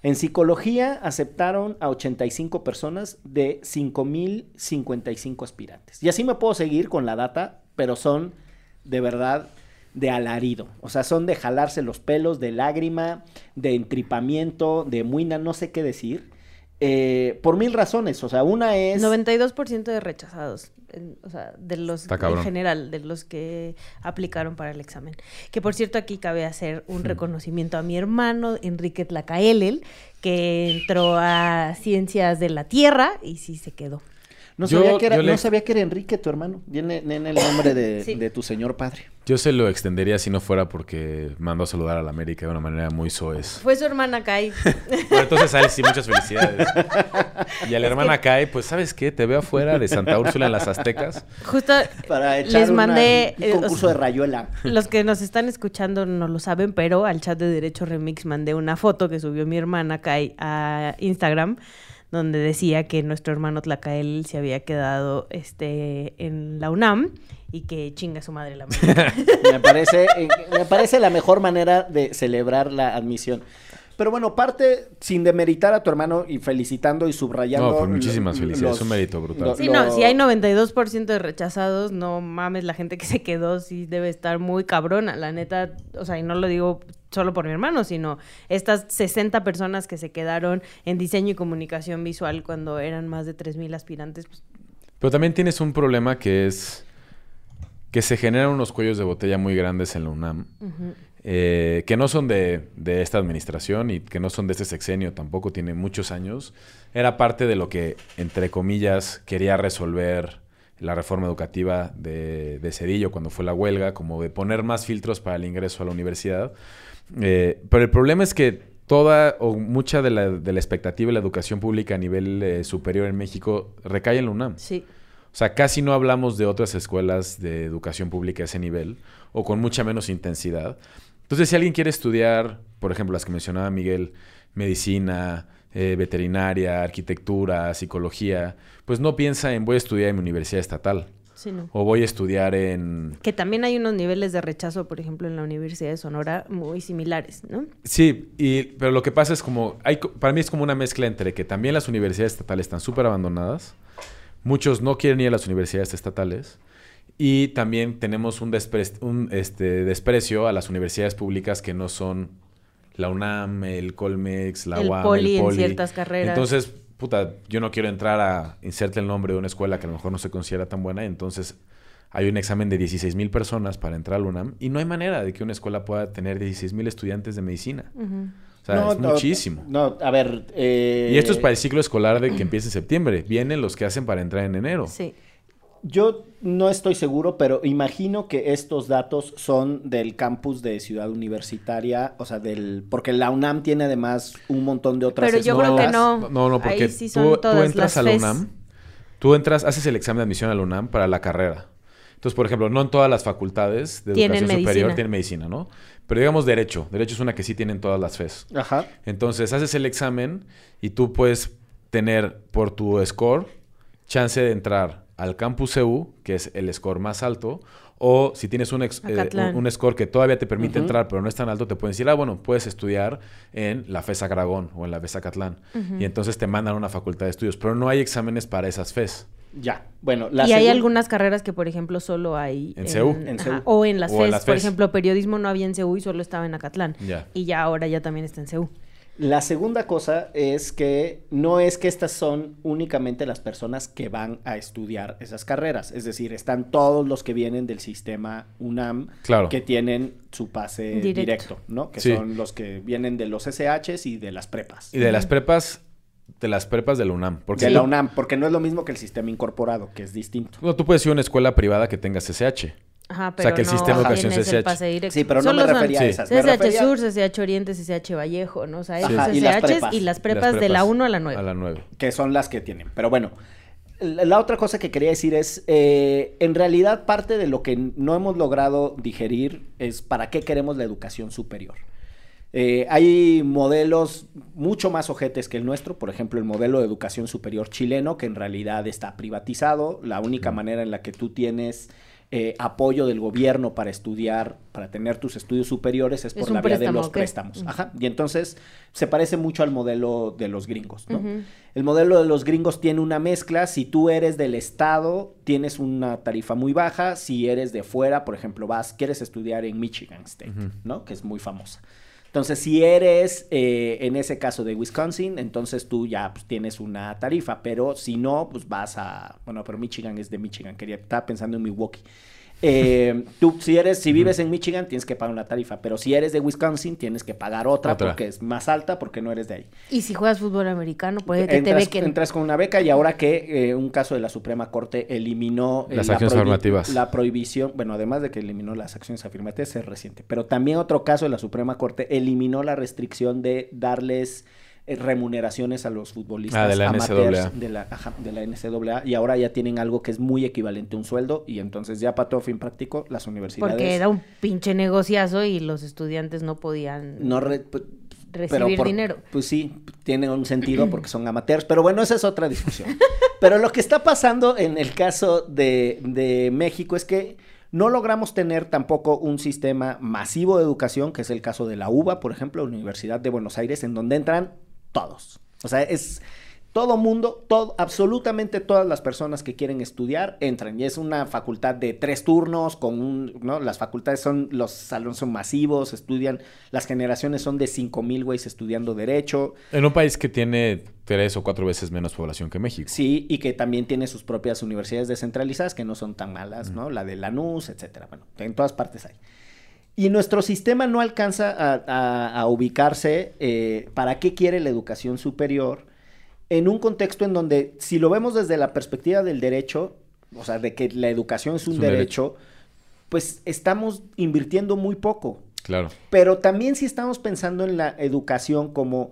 Speaker 2: En psicología aceptaron a 85 personas de 5.055 aspirantes. Y así me puedo seguir con la data, pero son de verdad de alarido. O sea, son de jalarse los pelos, de lágrima, de entripamiento, de muina, no sé qué decir. Eh, por mil razones. O sea, una es...
Speaker 3: 92% de rechazados. en- o sea, de los en general, de los que aplicaron para el examen. Que por cierto, aquí cabe hacer un reconocimiento a mi hermano, Enrique Tlacaelel, que entró a Ciencias de la Tierra y sí se quedó.
Speaker 2: No,
Speaker 4: Yo-
Speaker 2: sabía, que era,
Speaker 4: le-
Speaker 2: no sabía que era Enrique, tu hermano. Viene en el nombre de,
Speaker 3: Sí.
Speaker 2: de tu señor padre.
Speaker 4: Yo se lo extendería si no fuera porque mandó a saludar a la América de una manera muy soez.
Speaker 3: Fue su hermana Kai.
Speaker 4: Bueno, entonces a él sí, muchas felicidades. Y a la hermana Kai, pues, ¿sabes qué? Te veo afuera de Santa Úrsula en las Aztecas.
Speaker 3: Justo
Speaker 2: Para echar
Speaker 3: les
Speaker 2: una-
Speaker 3: mandé...
Speaker 2: un
Speaker 3: eh,
Speaker 2: concurso de rayuela.
Speaker 3: Los que nos están escuchando no lo saben, pero al chat de Derecho Remix mandé una foto que subió mi hermana Kai a Instagram, donde decía que nuestro hermano Tlacael se había quedado este, en la UNAM y que chinga su madre la América.
Speaker 2: Me parece, me parece la mejor manera de celebrar la admisión. Pero bueno, parte sin demeritar a tu hermano y felicitando y subrayando.
Speaker 4: No, pues muchísimas felicidades,
Speaker 2: los-
Speaker 4: un mérito brutal.
Speaker 2: lo-
Speaker 3: Sí, no,
Speaker 2: lo-
Speaker 3: si hay 92% de rechazados, no mames, la gente que se quedó sí debe estar muy cabrona, la neta, o sea, y no lo digo solo por mi hermano, sino estas 60 personas que se quedaron en diseño y comunicación visual cuando eran más de 3.000 aspirantes, pues,
Speaker 4: Pero también tienes un problema que es que se generan unos cuellos de botella muy grandes en la UNAM, eh, que no son de, de esta administración y que no son de este sexenio, tampoco tiene muchos años. Era parte de lo que, entre comillas, quería resolver la reforma educativa de, de Cedillo cuando fue la huelga, como de poner más filtros para el ingreso a la universidad. Eh, pero el problema es que toda o mucha de la, de la expectativa de la educación pública a nivel eh, superior en México recae en la UNAM.
Speaker 3: sí.
Speaker 4: O sea, casi no hablamos de otras escuelas de educación pública a ese nivel o con mucha menos intensidad. Entonces, si alguien quiere estudiar, por ejemplo, las que mencionaba Miguel, medicina, eh, veterinaria, arquitectura, psicología, pues no piensa en voy a estudiar en mi universidad estatal
Speaker 3: Sí, no.
Speaker 4: o voy a estudiar en...
Speaker 3: Que también hay unos niveles de rechazo, por ejemplo, en la Universidad de Sonora muy similares, ¿no?
Speaker 4: Sí, y, pero lo que pasa es como, hay, para mí es como una mezcla entre que también las universidades estatales están súper abandonadas, muchos no quieren ir a las universidades estatales, y también tenemos un, despre- un este, desprecio a las universidades públicas que no son la UNAM, el Colmex, la
Speaker 3: El
Speaker 4: UAM,
Speaker 3: poli
Speaker 4: el
Speaker 3: en
Speaker 4: Poli.
Speaker 3: ciertas carreras.
Speaker 4: Entonces, puta, yo no quiero entrar a inserte el nombre de una escuela que a lo mejor no se considera tan buena, entonces hay un examen de 16 mil personas para entrar al UNAM y no hay manera de que una escuela pueda tener 16 mil estudiantes de medicina. O sea, es muchísimo.
Speaker 2: No, a ver. eh,
Speaker 4: Y esto es para el ciclo escolar de que empieza en septiembre. Vienen los que hacen para entrar en enero.
Speaker 3: Sí.
Speaker 2: Yo no estoy seguro, pero imagino que estos datos son del campus de Ciudad Universitaria, o sea, del porque la UNAM tiene además un montón de otras
Speaker 3: Pero yo creo que no.
Speaker 4: No, no, porque
Speaker 3: Ahí sí
Speaker 4: tú,
Speaker 3: son
Speaker 4: tú
Speaker 3: todas
Speaker 4: entras
Speaker 3: las
Speaker 4: a la. UNAM, tú entras, haces el examen de admisión a la UNAM para la carrera. Entonces, por ejemplo, no en todas las facultades de
Speaker 3: Tienen
Speaker 4: educación superior tienen medicina, ¿no? Pero digamos derecho. Derecho es una que sí tienen todas las FES.
Speaker 2: Ajá.
Speaker 4: Entonces, haces el examen y tú puedes tener por tu score chance de entrar al campus EU, que es el score más alto, o si tienes un, ex- eh, un, un score que todavía te permite entrar, pero no es tan alto, te pueden decir, ah, bueno, puedes estudiar en la FES Agragón o en la FES Acatlán. Y entonces te mandan a una facultad de estudios, pero no hay exámenes para esas FES.
Speaker 2: Ya. Bueno, la
Speaker 3: y hay algunas carreras que, por ejemplo, solo hay
Speaker 4: En CEU.
Speaker 2: En
Speaker 3: ajá,
Speaker 2: CEU.
Speaker 3: o en las
Speaker 4: O en
Speaker 3: FES.
Speaker 4: las
Speaker 3: Por
Speaker 4: FES.
Speaker 3: ejemplo, periodismo no había en CEU y solo estaba en Acatlán.
Speaker 4: Ya.
Speaker 3: Y ya ahora ya también está en CEU.
Speaker 2: La segunda cosa es que no es que estas son únicamente las personas que van a estudiar esas carreras. Es decir, están todos los que vienen del sistema UNAM
Speaker 4: Claro.
Speaker 2: que tienen su pase
Speaker 3: Directo.
Speaker 2: directo, ¿no? Que
Speaker 4: Sí.
Speaker 2: son los que vienen de los SHs y de las prepas.
Speaker 4: Y de las prepas, de las prepas de la UNAM. Porque
Speaker 2: de la UNAM, porque no es lo mismo que el sistema incorporado, que es distinto.
Speaker 4: no, tú puedes ir a una escuela privada que tenga CCH.
Speaker 3: Ajá, pero
Speaker 4: sea, que el
Speaker 3: no
Speaker 4: sistema
Speaker 2: de
Speaker 4: educación
Speaker 3: el
Speaker 4: CCH.
Speaker 3: pase directo.
Speaker 2: Sí, pero no
Speaker 3: Solo
Speaker 2: me
Speaker 3: son
Speaker 2: refería a
Speaker 4: Sí.
Speaker 2: esas. me
Speaker 3: CCH
Speaker 2: refería-
Speaker 3: Sur, CCH Oriente, CCH Vallejo, ¿no? O sea, hay
Speaker 2: Ajá, y las
Speaker 3: CCHs
Speaker 2: prepas.
Speaker 3: y las
Speaker 4: Las
Speaker 3: prepas de la 1 a la 9.
Speaker 4: A la 9.
Speaker 2: que son las que tienen. Pero bueno, la la otra cosa que quería decir es, eh, en realidad parte de lo que no hemos logrado digerir es para qué queremos la educación superior. Eh, hay modelos mucho más ojetes que el nuestro, por ejemplo, el modelo de educación superior chileno, que en realidad está privatizado. La única manera en la que tú tienes eh, apoyo del gobierno para estudiar, para tener tus estudios superiores, es por la vía de los préstamos.
Speaker 3: Ujú.
Speaker 2: Ajá. Y entonces se parece mucho al modelo de los gringos, ¿no? El modelo de los gringos tiene una mezcla. Si tú eres del estado, tienes una tarifa muy baja. Si eres de fuera, por ejemplo, vas, quieres estudiar en Michigan State. ¿no? Que es muy famosa. Entonces, si eres, eh, en ese caso de Wisconsin, entonces tú ya pues, tienes una tarifa. Pero si no, pues vas a... Bueno, pero Michigan es de Michigan. Quería, estaba pensando en Milwaukee. Eh, tú, si eres, si vives en Michigan, tienes que pagar una tarifa. Pero si eres de Wisconsin, tienes que pagar otra,
Speaker 4: Otra.
Speaker 2: porque es más alta, porque no eres de ahí.
Speaker 3: Y si juegas fútbol americano, puede que te
Speaker 2: entras,
Speaker 3: bequen.
Speaker 2: entras con una beca y ahora que eh, un caso de la Suprema Corte eliminó eh,
Speaker 4: Las
Speaker 2: la
Speaker 4: acciones afirmativas.
Speaker 2: La prohibición, bueno, además de que eliminó las acciones afirmativas, es reciente, pero también otro caso de la Suprema Corte eliminó la restricción de darles remuneraciones a los futbolistas
Speaker 4: Ah, de la
Speaker 2: amateurs
Speaker 4: NCAA.
Speaker 2: de la, ajá, de la NCAA y ahora ya tienen algo que es muy equivalente a un sueldo y entonces ya para todo fin práctico las universidades
Speaker 3: Porque era un pinche negociazo y los estudiantes no podían
Speaker 2: no re-
Speaker 3: recibir
Speaker 2: por-
Speaker 3: dinero.
Speaker 2: Pues sí, tiene un sentido porque son amateurs, pero bueno, esa es otra discusión. pero lo que está pasando en el caso de, de México es que no logramos tener tampoco un sistema masivo de educación, que es el caso de la UBA, por ejemplo, Universidad de Buenos Aires, en donde entran todos. O sea, es todo mundo, todo, absolutamente todas las personas que quieren estudiar entran. Y es una facultad de tres turnos, con un, ¿no? Las facultades son, los salones son masivos, estudian, las generaciones son de cinco mil güeyes estudiando derecho.
Speaker 4: En un país que tiene tres o cuatro veces menos población que México.
Speaker 2: Sí, y que también tiene sus propias universidades descentralizadas que no son tan malas, ¿no? La de Lanús, etcétera. Bueno, en todas partes hay. Y nuestro sistema no alcanza a, a- a ubicarse eh, para qué quiere la educación superior en un contexto en donde, si lo vemos desde la perspectiva del derecho, o sea, de que la educación es un,
Speaker 4: un
Speaker 2: derecho, pues estamos invirtiendo muy poco.
Speaker 4: Claro.
Speaker 2: Pero también si estamos pensando en la educación como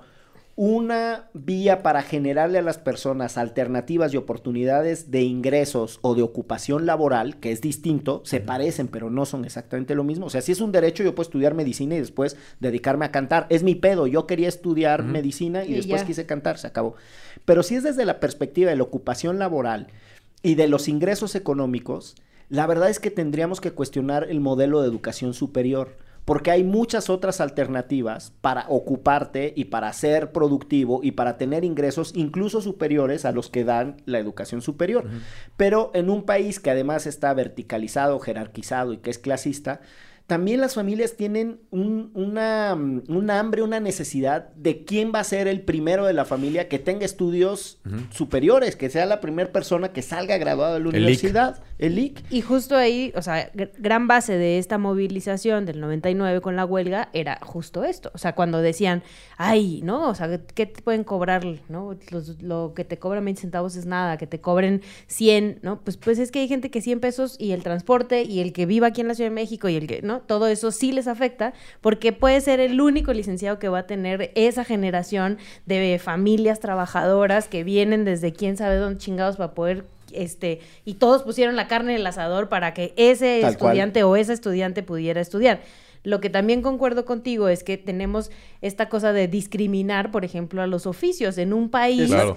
Speaker 2: una vía para generarle a las personas alternativas y oportunidades de ingresos o de ocupación laboral, que es distinto, se parecen, pero no son exactamente lo mismo. O sea, si es un derecho, yo puedo estudiar medicina y después dedicarme a cantar. Es mi pedo. Yo quería estudiar medicina y,
Speaker 3: Y
Speaker 2: después
Speaker 3: ya.
Speaker 2: quise cantar, se acabó. Pero si es desde la perspectiva de la ocupación laboral y de los ingresos económicos, la verdad es que tendríamos que cuestionar el modelo de educación superior, porque hay muchas otras alternativas para ocuparte y para ser productivo y para tener ingresos incluso superiores a los que dan la educación superior. Pero en un país que además está verticalizado, jerarquizado y que es clasista, también las familias tienen un, una, mm, un hambre, una necesidad de quién va a ser el primero de la familia que tenga estudios superiores, que sea la primera persona que salga graduada de la
Speaker 4: El IC.
Speaker 2: El IC.
Speaker 3: Y justo ahí, o sea, gr- gran base de esta movilización del 99 con la huelga era justo esto. O sea, cuando decían, ay, ¿no? O sea, ¿qué te pueden cobrar? ¿No? Lo que te cobran 20 centavos es nada, que te cobren 100, ¿no? Pues, pues es que hay gente que 100 pesos y el transporte y el que viva aquí en la Ciudad de México y el que, ¿no? Todo eso sí les afecta porque puede ser el único licenciado que va a tener esa generación de familias trabajadoras que vienen desde quién sabe dónde chingados para poder este y todos pusieron la carne en el asador para que ese
Speaker 2: Tal cual.
Speaker 3: estudiante o esa estudiante pudiera estudiar. Lo que también concuerdo contigo es que tenemos esta cosa de discriminar, por ejemplo, a los oficios en un país.
Speaker 4: Claro,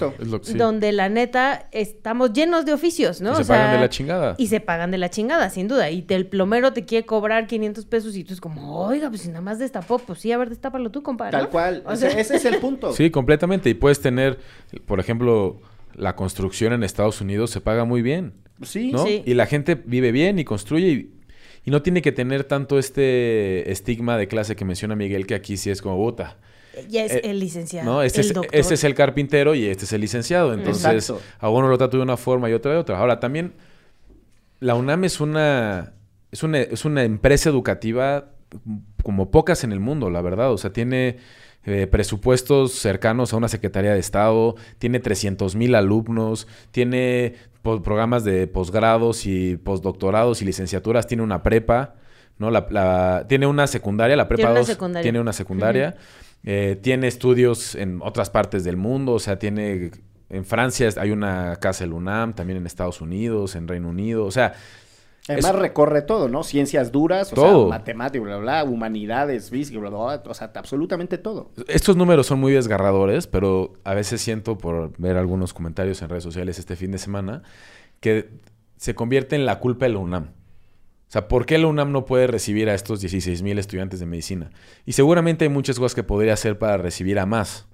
Speaker 3: donde la neta estamos llenos de oficios, ¿no?
Speaker 4: Y se
Speaker 3: O sea,
Speaker 4: pagan de la chingada.
Speaker 3: Y se pagan de la chingada, sin duda. Y te- el plomero te quiere cobrar 500 pesos y tú es como, oiga, pues si nada más destapó, pues sí, a ver, destápalo tú, compadre.
Speaker 2: Tal cual.
Speaker 3: O
Speaker 2: sea- ese es el punto.
Speaker 4: Sí, completamente. Y puedes tener, por ejemplo, la construcción en Estados Unidos se paga muy bien.
Speaker 2: Sí.
Speaker 4: ¿no?
Speaker 3: Sí.
Speaker 4: Y la gente vive bien y construye y, y no tiene que tener tanto este estigma de clase que menciona Miguel, que aquí sí es como puta.
Speaker 3: Ya es
Speaker 4: Eh,
Speaker 3: el licenciado.
Speaker 4: ¿no? Este,
Speaker 3: el
Speaker 4: es,
Speaker 3: doctor.
Speaker 4: este es el carpintero y este es el licenciado. Entonces,
Speaker 2: Exacto.
Speaker 4: a uno lo trata de una forma y otra de otra. Ahora, también, la UNAM es una, es una, es una empresa educativa como pocas en el mundo, la verdad. O sea, tiene eh, presupuestos cercanos a una Secretaría de Estado, tiene 300 mil alumnos, tiene programas de posgrados y postdoctorados y licenciaturas, tiene una prepa, ¿no? La, la- tiene una secundaria, la prepa
Speaker 3: Tiene una
Speaker 4: 2
Speaker 3: secundaria.
Speaker 4: tiene una secundaria. Eh, tiene estudios en otras partes del mundo, o sea, tiene... En Francia hay una casa del UNAM, también en Estados Unidos, en Reino Unido, o sea...
Speaker 2: Además
Speaker 4: es-
Speaker 2: recorre todo, ¿no? Ciencias duras, o
Speaker 4: Todo.
Speaker 2: sea, matemáticas, bla, bla, humanidades, física, bla, bla, bla, o sea, absolutamente todo.
Speaker 4: Estos números son muy desgarradores, pero a veces siento por ver algunos comentarios en redes sociales este fin de semana que se convierte en la culpa de la UNAM. O sea, ¿por qué la UNAM no puede recibir a estos 16 mil estudiantes de medicina? Y seguramente hay muchas cosas que podría hacer para recibir a más,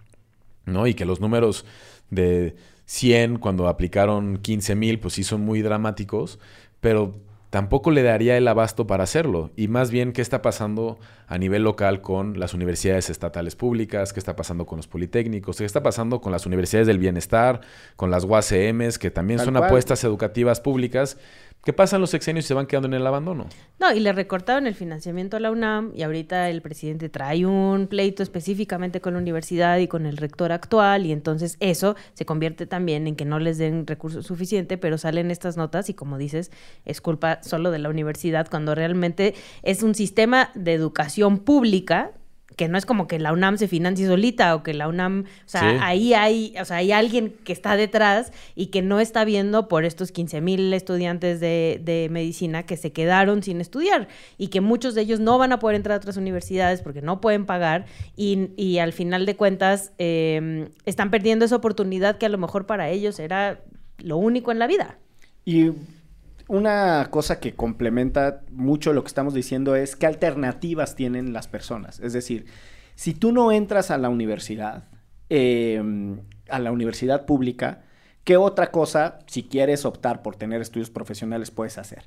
Speaker 4: ¿no? Y que los números de 100 cuando aplicaron 15 mil, pues sí son muy dramáticos, pero tampoco le daría el abasto para hacerlo. Y más bien, ¿qué está pasando a nivel local con las universidades estatales públicas? ¿Qué está pasando con los politécnicos? ¿Qué está pasando con las universidades del bienestar? Con las UACMs, que también
Speaker 2: Tal
Speaker 4: son
Speaker 2: cual.
Speaker 4: apuestas educativas públicas que pasan los sexenios y se van quedando en el abandono.
Speaker 3: No, y le recortaron el financiamiento a la UNAM y ahorita el presidente trae un pleito específicamente con la universidad y con el rector actual y entonces eso se convierte también en que no les den recursos suficiente, pero salen estas notas y como dices, es culpa solo de la universidad cuando realmente es un sistema de educación pública que no es como que la UNAM se financie solita o que la UNAM, o sea,
Speaker 4: Sí.
Speaker 3: ahí hay, o sea, hay alguien que está detrás y que no está viendo por estos 15 mil estudiantes de, de medicina que se quedaron sin estudiar y que muchos de ellos no van a poder entrar a otras universidades porque no pueden pagar y, y al final de cuentas eh, están perdiendo esa oportunidad que a lo mejor para ellos era lo único en la vida.
Speaker 2: Y una cosa que complementa mucho lo que estamos diciendo es qué alternativas tienen las personas. Es decir, si tú no entras a la universidad, eh, a la universidad pública, ¿qué otra cosa, si quieres optar por tener estudios profesionales, puedes hacer?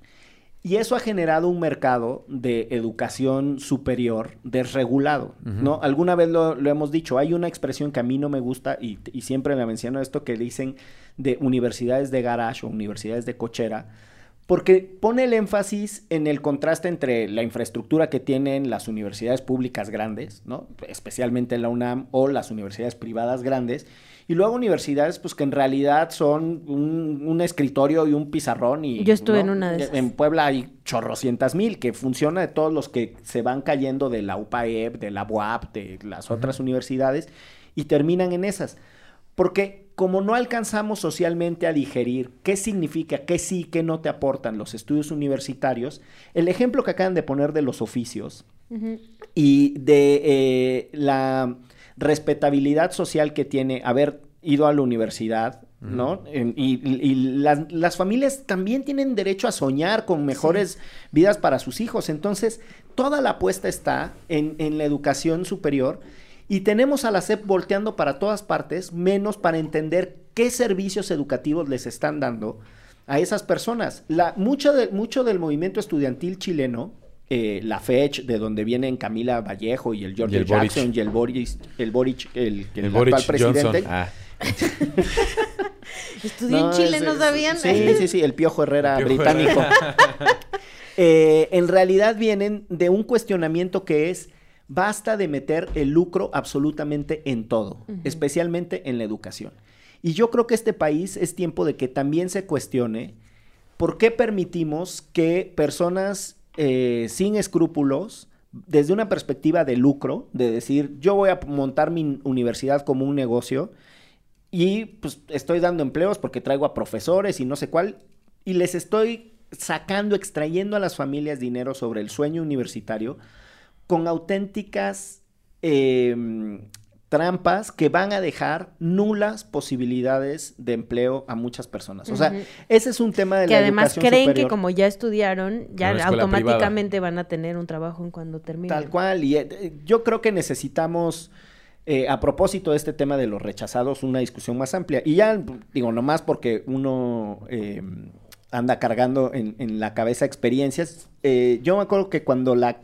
Speaker 2: Y eso ha generado un mercado de educación superior desregulado, ¿no? Alguna vez lo, lo hemos dicho, hay una expresión que a mí no me gusta y, y siempre la menciono esto que dicen de universidades de garage o universidades de cochera, porque pone el énfasis en el contraste entre la infraestructura que tienen las universidades públicas grandes, ¿no? Especialmente la UNAM o las universidades privadas grandes, y luego universidades pues que en realidad son un, un escritorio y un pizarrón y
Speaker 3: Yo estuve
Speaker 2: ¿no?
Speaker 3: en una de esas.
Speaker 2: En Puebla hay chorrocientas mil que funciona de todos los que se van cayendo de la UPAEP, de la UAP, de las otras universidades y terminan en esas. Porque como no alcanzamos socialmente a digerir qué significa, qué sí, qué no te aportan los estudios universitarios, el ejemplo que acaban de poner de los oficios y de eh, la respetabilidad social que tiene haber ido a la universidad, ¿no? Y y las, las familias también tienen derecho a soñar con mejores vidas para sus hijos. Entonces, toda la apuesta está en, en la educación superior y tenemos a la SEP volteando para todas partes, menos para entender qué servicios educativos les están dando a esas personas. La, mucho, de- mucho del movimiento estudiantil chileno, eh, la FECH, de donde vienen Camila Vallejo y el George
Speaker 4: Y el Boric.
Speaker 2: Jackson y el Boris, el Boric, el, el
Speaker 4: El Boris
Speaker 2: actual
Speaker 4: Johnson.
Speaker 2: presidente.
Speaker 4: Ah,
Speaker 3: Estudié
Speaker 2: No,
Speaker 3: en Chile,
Speaker 2: es-
Speaker 3: ¿no sabían?
Speaker 2: Sí, sí, sí, el Piojo Herrera
Speaker 4: El Piojo
Speaker 2: británico. Eh, en realidad vienen de un cuestionamiento que es, basta de meter el lucro absolutamente en todo, especialmente en la educación. Y yo creo que este país es tiempo de que también se cuestione por qué permitimos que personas eh, sin escrúpulos, desde una perspectiva de lucro, de decir, yo voy a montar mi universidad como un negocio, y pues estoy dando empleos porque traigo a profesores y no sé cuál, y les estoy sacando, extrayendo a las familias dinero sobre el sueño universitario con auténticas eh, trampas que van a dejar nulas posibilidades de empleo a muchas personas. O sea, ese es un tema de
Speaker 3: que
Speaker 2: la
Speaker 3: además
Speaker 2: educación
Speaker 3: creen que como ya estudiaron, ya automáticamente van a tener un trabajo en cuando terminen.
Speaker 2: Tal cual. Y eh, yo creo que necesitamos, eh, a propósito de este tema de los rechazados, una discusión más amplia. Y ya, digo, nomás porque uno eh, anda cargando en, en la cabeza experiencias. eh, yo me acuerdo que cuando la...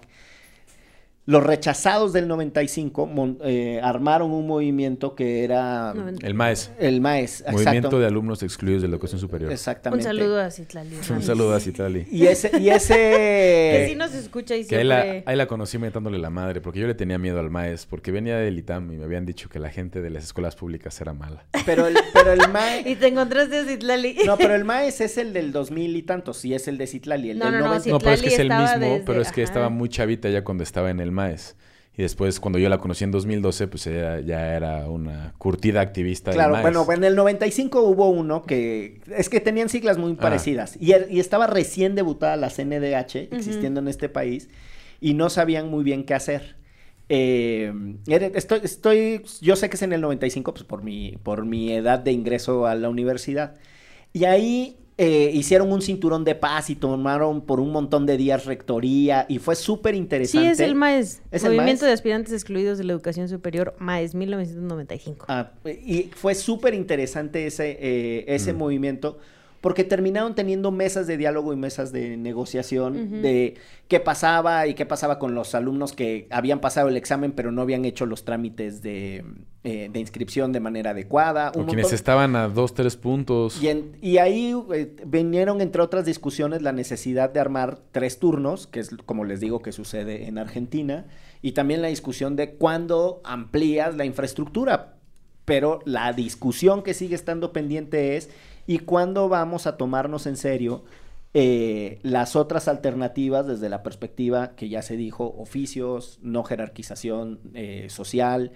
Speaker 2: Los rechazados del 95 mon- eh, armaron un movimiento que era
Speaker 4: el MAES.
Speaker 2: el MAES.
Speaker 4: Movimiento
Speaker 2: exacto.
Speaker 4: de Alumnos Excluidos de la Educación Superior.
Speaker 3: Un
Speaker 2: Exactamente.
Speaker 3: saludo a Citlali.
Speaker 4: Un saludo a Citlali.
Speaker 2: Y ese, y
Speaker 3: Que
Speaker 2: ese
Speaker 3: sí nos escucha y
Speaker 4: Que ahí
Speaker 3: siempre...
Speaker 4: la, ahí la conocí metándole la madre, porque yo le tenía miedo al MAES, porque venía del ITAM y me habían dicho que la gente de las escuelas públicas era mala.
Speaker 2: pero el, pero el MAES
Speaker 3: Y te encontraste a Citlali.
Speaker 2: No, pero el MAES es el del 2000 y tantos, sí es el de Citlali. El
Speaker 3: No,
Speaker 2: del
Speaker 3: no, no,
Speaker 2: 90
Speaker 4: No, pero es que es el
Speaker 3: Citlali
Speaker 4: mismo,
Speaker 3: desde-
Speaker 4: pero es que
Speaker 3: ajá.
Speaker 4: estaba muy chavita ya cuando estaba en el MAES. Y después, cuando yo la conocí en 2012, pues ella ya era una curtida activista
Speaker 2: Claro,
Speaker 4: del MAES.
Speaker 2: bueno, en el 95 hubo uno que es que tenían siglas muy
Speaker 4: Ah.
Speaker 2: parecidas y, er- y estaba recién debutada la CNDH existiendo en este país y no sabían muy bien qué hacer. Eh, estoy, yo sé que es en el 95, pues por mi, por mi edad de ingreso a la universidad. Y ahí eh, hicieron un cinturón de paz y tomaron por un montón de días rectoría y fue súper
Speaker 3: Sí,
Speaker 2: interesante.
Speaker 3: es el MAES.
Speaker 2: ¿Es el
Speaker 3: Movimiento
Speaker 2: MAES?
Speaker 3: de Aspirantes Excluidos de la Educación Superior, MAES, 1995.
Speaker 2: Ah, y fue súper interesante ese, eh, ese
Speaker 4: Mm.
Speaker 2: movimiento porque terminaron teniendo mesas de diálogo y mesas de negociación de qué pasaba y qué pasaba con los alumnos que habían pasado el examen pero no habían hecho los trámites de, eh, de inscripción de manera adecuada.
Speaker 4: O quienes
Speaker 2: montón-
Speaker 4: estaban a dos, tres puntos.
Speaker 2: y, en- y ahí eh, vinieron, entre otras discusiones, la necesidad de armar tres turnos, que es como les digo que sucede en Argentina, y también la discusión de cuándo amplías la infraestructura. Pero la discusión que sigue estando pendiente es, ¿y cuándo vamos a tomarnos en serio eh, las otras alternativas desde la perspectiva que ya se dijo, oficios, no jerarquización eh, social?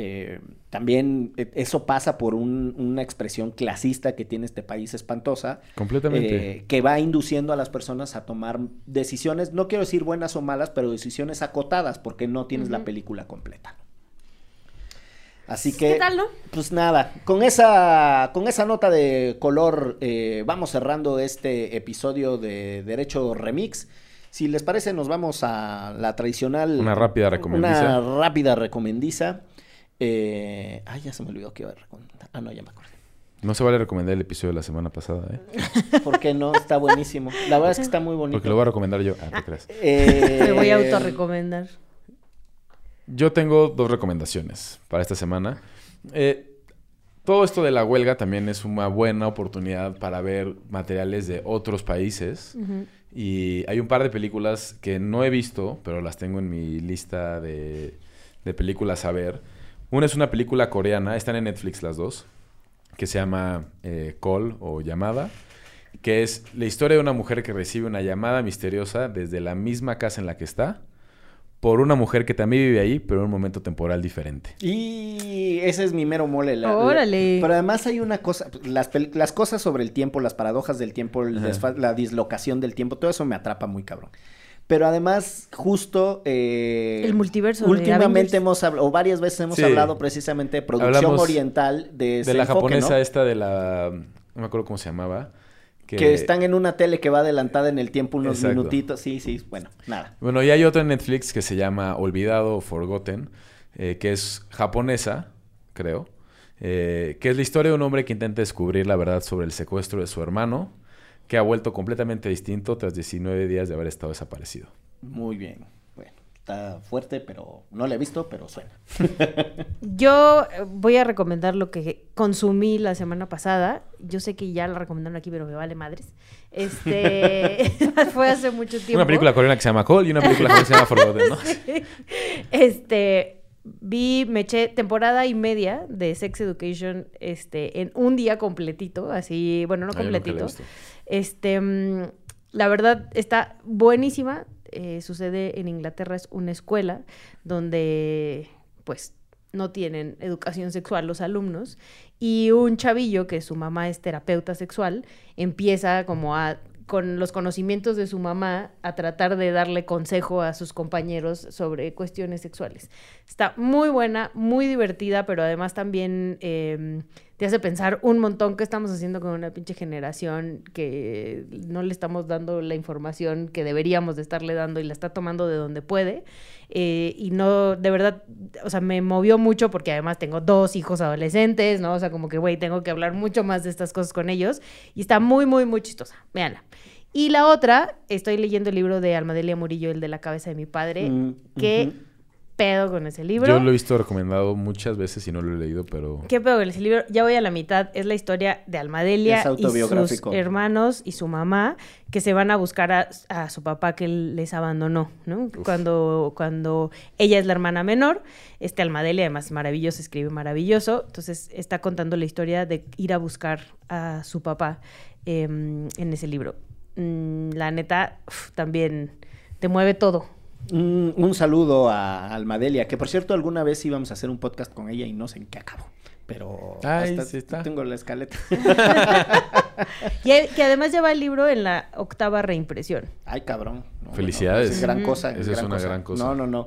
Speaker 2: Eh, también eh, eso pasa por un- una expresión clasista que tiene este país espantosa,
Speaker 4: Completamente.
Speaker 2: eh, que va induciendo a las personas a tomar decisiones, no quiero decir buenas o malas, pero decisiones acotadas, porque no tienes la película completa. Así que,
Speaker 3: ¿Qué tal, no?
Speaker 2: pues nada, con esa, con esa nota de color eh, vamos cerrando este episodio de Derecho Remix. Si les parece, nos vamos a la tradicional...
Speaker 4: Una rápida recomendiza.
Speaker 2: Una rápida recomendiza. Eh, ay, ya se me olvidó que iba a recomendar. Ah, no, ya me acordé.
Speaker 4: No se vale recomendar el episodio de la semana pasada, ¿eh?
Speaker 2: ¿Por qué no? Está buenísimo. La verdad es que está muy bonito.
Speaker 4: Porque lo voy a recomendar yo. Ah, te creas.
Speaker 2: Eh,
Speaker 3: Me voy a autorrecomendar.
Speaker 4: Yo tengo dos recomendaciones para esta semana. Eh, todo esto de la huelga también es una buena oportunidad para ver materiales de otros países. Y hay un par de películas que no he visto, pero las tengo en mi lista de, de películas a ver. Una es una película coreana, están en Netflix las dos, que se llama eh, Call o Llamada, que es la historia de una mujer que recibe una llamada misteriosa desde la misma casa en la que está por una mujer que también vive ahí, pero en un momento temporal diferente.
Speaker 2: Y ese es mi mero mole. la- la-
Speaker 3: Órale.
Speaker 2: pero además hay una cosa, las, pel- las cosas sobre el tiempo, las paradojas del tiempo, la dislocación del tiempo, todo eso me atrapa muy cabrón. Pero además, justo... eh,
Speaker 3: El multiverso
Speaker 2: Últimamente hemos hablado, o varias veces hemos
Speaker 4: Sí.
Speaker 2: hablado precisamente de producción
Speaker 4: Hablamos
Speaker 2: oriental de, ese
Speaker 4: De la
Speaker 2: enfoque,
Speaker 4: japonesa
Speaker 2: ¿no?
Speaker 4: esta de la... No me acuerdo cómo se llamaba.
Speaker 2: Que... están en una tele que va adelantada en el tiempo unos
Speaker 4: Exacto.
Speaker 2: minutitos. Sí, sí, bueno, nada.
Speaker 4: Bueno, y hay otra en Netflix que se llama Olvidado o Forgotten, eh, que es japonesa, creo, eh, que es la historia de un hombre que intenta descubrir la verdad sobre el secuestro de su hermano, que ha vuelto completamente distinto tras 19 días de haber estado desaparecido.
Speaker 2: Muy bien. Está fuerte, pero no lo he visto, pero suena.
Speaker 3: Yo eh, voy a recomendar lo que consumí la semana pasada. Yo sé que ya la recomendaron aquí, pero me vale madres. Este fue hace mucho tiempo.
Speaker 4: Una película coreana que se llama Cole y una película coreana que se llama Forgotten, ¿no?
Speaker 3: Este vi, me eché temporada y media de Sex Education este, en un día completito, así, bueno, no
Speaker 4: Ah, la
Speaker 3: completito. Este, mm, la verdad está buenísima. Eh, sucede en Inglaterra, es una escuela donde, pues, no tienen educación sexual los alumnos y un chavillo que su mamá es terapeuta sexual empieza como a con los conocimientos de su mamá a tratar de darle consejo a sus compañeros sobre cuestiones sexuales. Está muy buena, muy divertida, pero además también eh, te hace pensar un montón qué estamos haciendo con una pinche generación que no le estamos dando la información que deberíamos de estarle dando y la está tomando de donde puede. Eh, y no, de verdad, o sea, me movió mucho porque además tengo dos hijos adolescentes, ¿no? O sea, como que, güey, tengo que hablar mucho más de estas cosas con ellos. Y está muy, muy, muy chistosa. Véanla. Y la otra, estoy leyendo el libro de Almadelia Murillo, el de la cabeza de mi padre.
Speaker 2: Mm,
Speaker 3: ¿Qué
Speaker 2: ujú.
Speaker 3: Pedo con ese libro?
Speaker 4: Yo lo he visto recomendado muchas veces y no lo he leído, pero...
Speaker 3: ¿Qué pedo con ese libro? Ya voy a la mitad. Es la historia de Almadelia
Speaker 2: Es
Speaker 3: y
Speaker 2: autobiográfico.
Speaker 3: sus hermanos y su mamá que se van a buscar a, a su papá que les abandonó, ¿no? Cuando, cuando ella es la hermana menor, este Almadelia además es maravilloso, escribe maravilloso. Entonces está contando la historia de ir a buscar a su papá em, en ese libro. Mm, la neta, uf, también te mueve todo.
Speaker 2: Un, un saludo a Almadelia, que por cierto alguna vez íbamos a hacer un podcast con ella y no sé en qué acabó. Pero
Speaker 4: Ay,
Speaker 2: hasta
Speaker 4: sí está.
Speaker 2: tengo la escaleta.
Speaker 3: Y e- que además lleva el libro en la octava reimpresión.
Speaker 2: Ay, cabrón. No,
Speaker 4: Felicidades.
Speaker 2: no, es gran cosa.
Speaker 4: Esa es una gran cosa.
Speaker 2: No, no, no.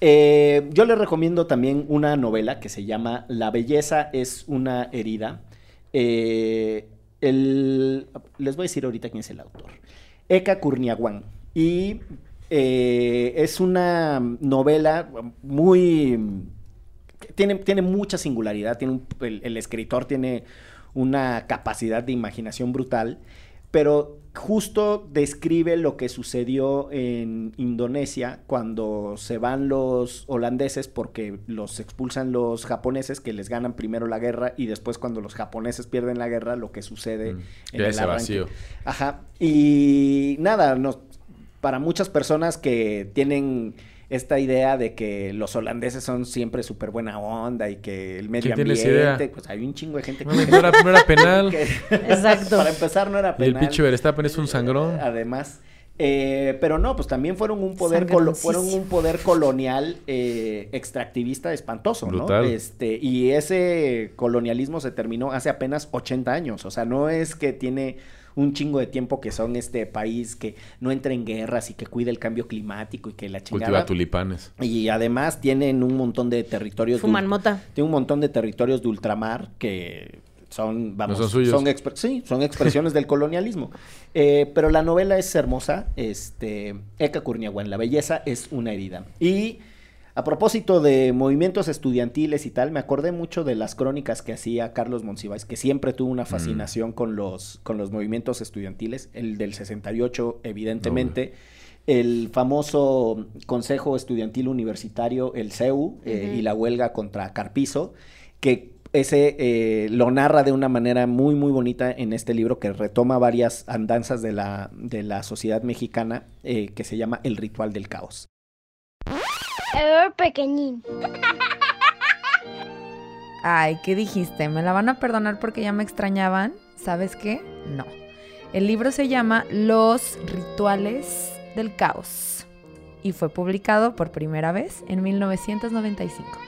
Speaker 2: Eh, yo le recomiendo también una novela que se llama La belleza es una herida. Eh, el- les voy a decir ahorita quién es el autor. Eka Kurniawan. Y eh, es una novela muy... Tiene, tiene mucha singularidad. Tiene un- el, el escritor tiene una capacidad de imaginación brutal. Pero justo describe lo que sucedió en Indonesia cuando se van los holandeses porque los expulsan los japoneses que les ganan primero la guerra y después cuando los japoneses pierden la guerra lo que sucede
Speaker 4: Mm,
Speaker 2: en el
Speaker 4: ese
Speaker 2: arranque.
Speaker 4: vacío.
Speaker 2: Ajá. Y nada, nos- para muchas personas que tienen esta idea de que los holandeses son siempre súper buena onda y que el medio
Speaker 4: ¿Quién tiene esa
Speaker 2: ambiente,
Speaker 4: idea?
Speaker 2: pues hay un chingo de gente
Speaker 4: No, no era, no era penal.
Speaker 2: que-
Speaker 3: Exacto.
Speaker 2: para empezar no era
Speaker 4: Y el
Speaker 2: penal.
Speaker 4: pinche Verstappen es un sangrón.
Speaker 2: Además. Eh, pero no, pues también fueron un poder colo- fueron un poder colonial eh, extractivista espantoso, ¿no? Este, y ese colonialismo se terminó hace apenas 80 años. O sea, no es que tiene un chingo de tiempo que son este país que no entra en guerras y que cuida el cambio climático y que la
Speaker 4: Cultiva
Speaker 2: chingada.
Speaker 4: tulipanes.
Speaker 2: Y además tienen un montón de territorios. de
Speaker 3: Fuman
Speaker 2: ul-
Speaker 3: mota.
Speaker 2: Tiene un montón de territorios de ultramar que son, vamos,
Speaker 4: son suyos.
Speaker 2: expre- sí, son expresiones del colonialismo. Eh, pero la novela es hermosa. Este, Eka Kurniawan, la belleza es una herida. Y a propósito de movimientos estudiantiles y tal, me acordé mucho de las crónicas que hacía Carlos Monsiváis, que siempre tuvo una fascinación con, los, con los movimientos estudiantiles. El del 68, evidentemente. El famoso Consejo Estudiantil Universitario, el CEU, eh, y la huelga contra Carpizo, que ese eh, lo narra de una manera muy, muy bonita en este libro que retoma varias andanzas de la, de la sociedad mexicana, eh, que se llama El Ritual del Caos.
Speaker 8: Pequeñín.
Speaker 1: Ay, ¿qué dijiste? ¿Me la van a perdonar porque ya me extrañaban? ¿Sabes qué? No. El libro se llama Los Rituales del Caos. y fue publicado por primera vez en 1995.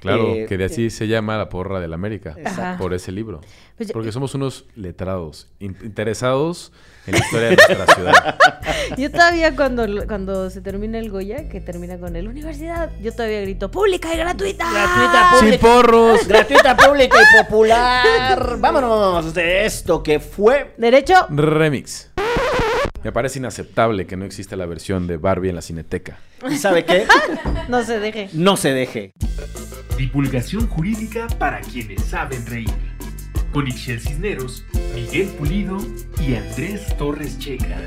Speaker 4: Claro,
Speaker 2: Eh,
Speaker 4: que de así se llama la porra del América.
Speaker 3: Ajá.
Speaker 4: Por ese libro.
Speaker 3: Pues
Speaker 4: Porque somos unos letrados, in- interesados en la historia de nuestra ciudad.
Speaker 3: Yo todavía cuando, cuando se termina el Goya, que termina con el universidad, yo todavía grito pública y gratuita.
Speaker 2: Gratuita,
Speaker 4: ¡Sin
Speaker 2: pública.
Speaker 4: porros!
Speaker 2: Gratuita, pública y popular. Vámonos de esto que fue.
Speaker 3: Derecho.
Speaker 4: Remix. Me parece inaceptable que no exista la versión de Barbie en la cineteca.
Speaker 2: ¿Y sabe qué?
Speaker 3: No se deje.
Speaker 2: No se deje.
Speaker 5: Divulgación jurídica para quienes saben reír. Con Ixel Cisneros, Miguel Pulido y Andrés Torres Checa.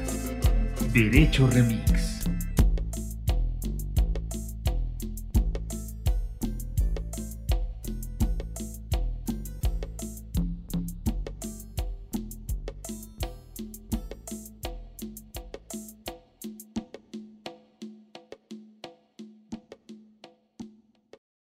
Speaker 5: Derecho Remix.